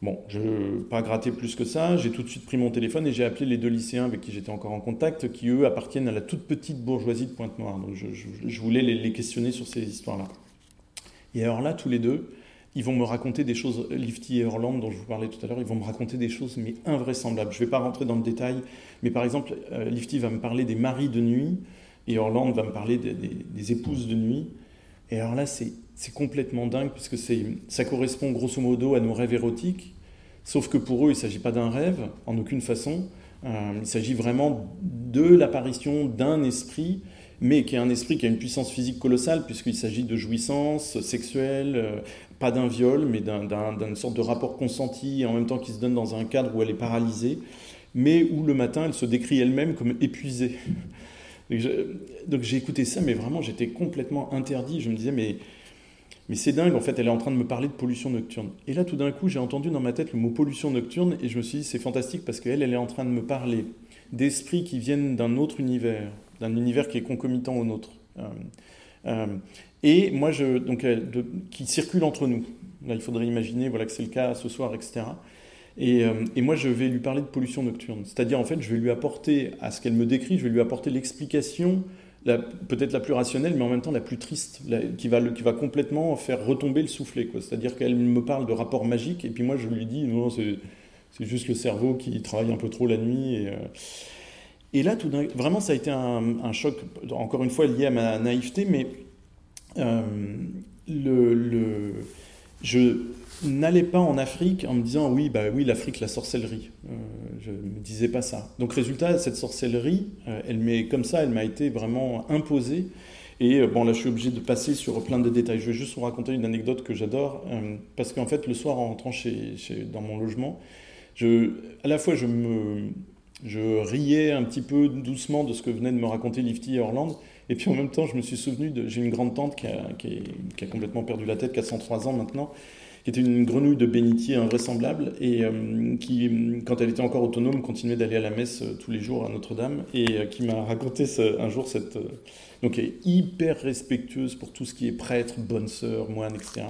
Bon, je pas gratter plus que ça. J'ai tout de suite pris mon téléphone et j'ai appelé les deux lycéens avec qui j'étais encore en contact, qui eux appartiennent à la toute petite bourgeoisie de Pointe-Noire. Je, voulais les, questionner sur ces histoires-là. Et alors là, tous les deux, ils vont me raconter des choses, Lifty et Orland, dont je vous parlais tout à l'heure, ils vont me raconter des choses mais invraisemblables. Je ne vais pas rentrer dans le détail, mais par exemple, euh, Lifty va me parler des maris de nuit Et Orlando va me parler des, épouses de nuit. Et alors là, c'est complètement dingue, puisque ça correspond grosso modo à nos rêves érotiques. Sauf que pour eux, il ne s'agit pas d'un rêve, en aucune façon. Euh, il s'agit vraiment de l'apparition d'un esprit, mais qui est un esprit qui a une puissance physique colossale, puisqu'il s'agit de jouissance sexuelle, euh, pas d'un viol, mais d'une sorte de rapport consenti, en même temps qui se donne dans un cadre où elle est paralysée, mais où le matin, elle se décrit elle-même comme épuisée. Donc j'ai écouté ça, mais vraiment, j'étais complètement interdit. Je me disais, mais mais c'est dingue, en fait, elle est en train de me parler de pollution nocturne. Et là, tout d'un coup, j'ai entendu dans ma tête le mot pollution nocturne et je me suis dit, c'est fantastique parce qu'elle, elle est en train de me parler d'esprits qui viennent d'un autre univers, d'un univers qui est concomitant au nôtre. Euh, euh, et moi, donc, qui circule entre nous. Là, il faudrait imaginer voilà, que c'est le cas ce soir, etc. Et, euh, et, moi, je vais lui parler de pollution nocturne. C'est-à-dire, en fait, je vais lui apporter, à ce qu'elle me décrit, je vais lui apporter l'explication peut-être la plus rationnelle, mais en même temps la plus triste, qui, va, complètement faire retomber le soufflet. C'est-à-dire qu'elle me parle de rapports magiques, et puis moi je lui dis, non, c'est, juste le cerveau qui travaille un peu trop la nuit. Et, euh, et là, tout vraiment, ça a été un, choc, encore une fois lié à ma naïveté, mais euh, le, je, n'allais pas en Afrique en me disant oui, bah oui, l'Afrique, la sorcellerie. Euh, je ne me disais pas ça. Donc résultat, cette sorcellerie, euh, elle m'est comme ça, elle m'a été vraiment imposée. Et euh, bon, là, je suis obligé de passer sur plein de détails. Je vais juste vous raconter une anecdote que j'adore, parce qu'en fait, le soir, en rentrant chez, dans mon logement, je, à la fois, je me, je riais un petit peu doucement de ce que venait de me raconter Lifty et Orlando, et puis en même temps, je me suis souvenu de. J'ai une grande tante qui a, qui, complètement perdu la tête, qui a 103 ans maintenant, qui était une grenouille de bénitier invraisemblable et euh, qui, quand elle était encore autonome, continuait d'aller à la messe euh, tous les jours à Notre-Dame et euh, qui m'a raconté un jour cette. donc, elle est hyper respectueuse pour tout ce qui est prêtre, bonne sœur, moine, etc.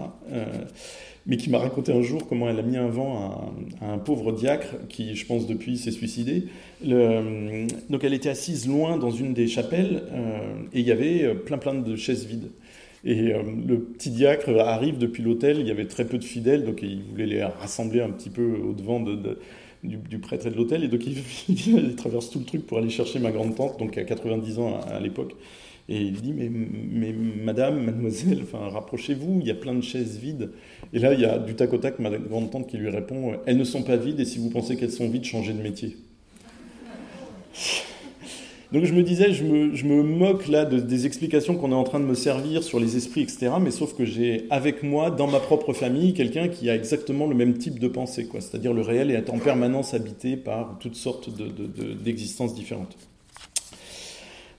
mais qui m'a raconté un jour comment elle a mis un vent à, un pauvre diacre qui, je pense, depuis s'est suicidé. Donc, elle était assise loin dans une des chapelles et il y avait plein plein de chaises vides. Et euh, le petit diacre arrive depuis l'hôtel, il y avait très peu de fidèles, donc il voulait les rassembler un petit peu au-devant de, du, prêtre et de l'hôtel, et donc [laughs] il, traverse tout le truc pour aller chercher ma grande-tante, donc à 90 ans à, l'époque. Et il dit, mais, madame, mademoiselle, rapprochez-vous, il y a plein de chaises vides. Et là, il y a du tac au tac ma grande-tante qui lui répond, elles ne sont pas vides, et si vous pensez qu'elles sont vides, changez de métier. Donc je me disais, je me, moque là des explications qu'on est en train de me servir sur les esprits, etc. Mais sauf que j'ai avec moi, dans ma propre famille, quelqu'un qui a exactement le même type de pensée, quoi. C'est-à-dire le réel est en permanence habité par toutes sortes d'existences différentes.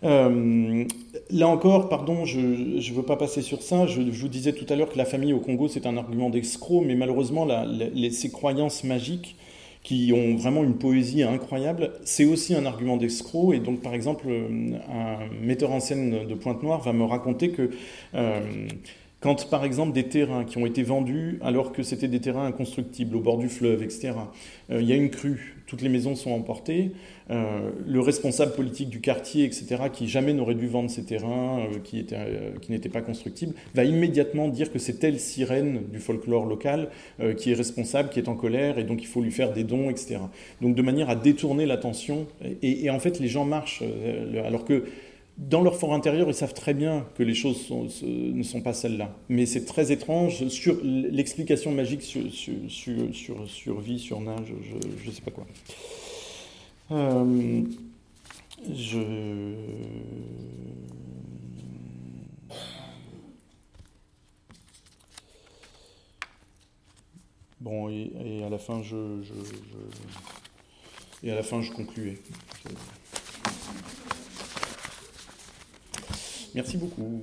Euh, là encore, pardon, je ne veux pas passer sur ça. Je, vous disais tout à l'heure que la famille au Congo, c'est un argument d'escroc, mais malheureusement, ces croyances magiques qui ont vraiment une poésie incroyable. C'est aussi un argument d'escroc. Et donc, par exemple, euh, un metteur en scène de Pointe-Noire va me raconter que euh, quand, par exemple, des terrains qui ont été vendus alors que c'était des terrains inconstructibles au bord du fleuve, etc., euh, il y a une crue, toutes les maisons sont emportées, euh, le responsable politique du quartier, etc., qui jamais n'aurait dû vendre ces terrains, euh, qui, qui n'étaient pas constructibles, va immédiatement dire que c'est telle sirène du folklore local qui est responsable, qui est en colère, et donc il faut lui faire des dons, etc. Donc de manière à détourner l'attention. Et, en fait, les gens marchent, alors que dans leur fort intérieur, ils savent très bien que les choses ne sont pas celles-là. Mais c'est très étrange. Sur l'explication magique sur, sur, sur, sur nage, je ne sais pas quoi. Euh, je. Bon, et, à la fin, je, je, et à la fin, je concluais. Merci beaucoup.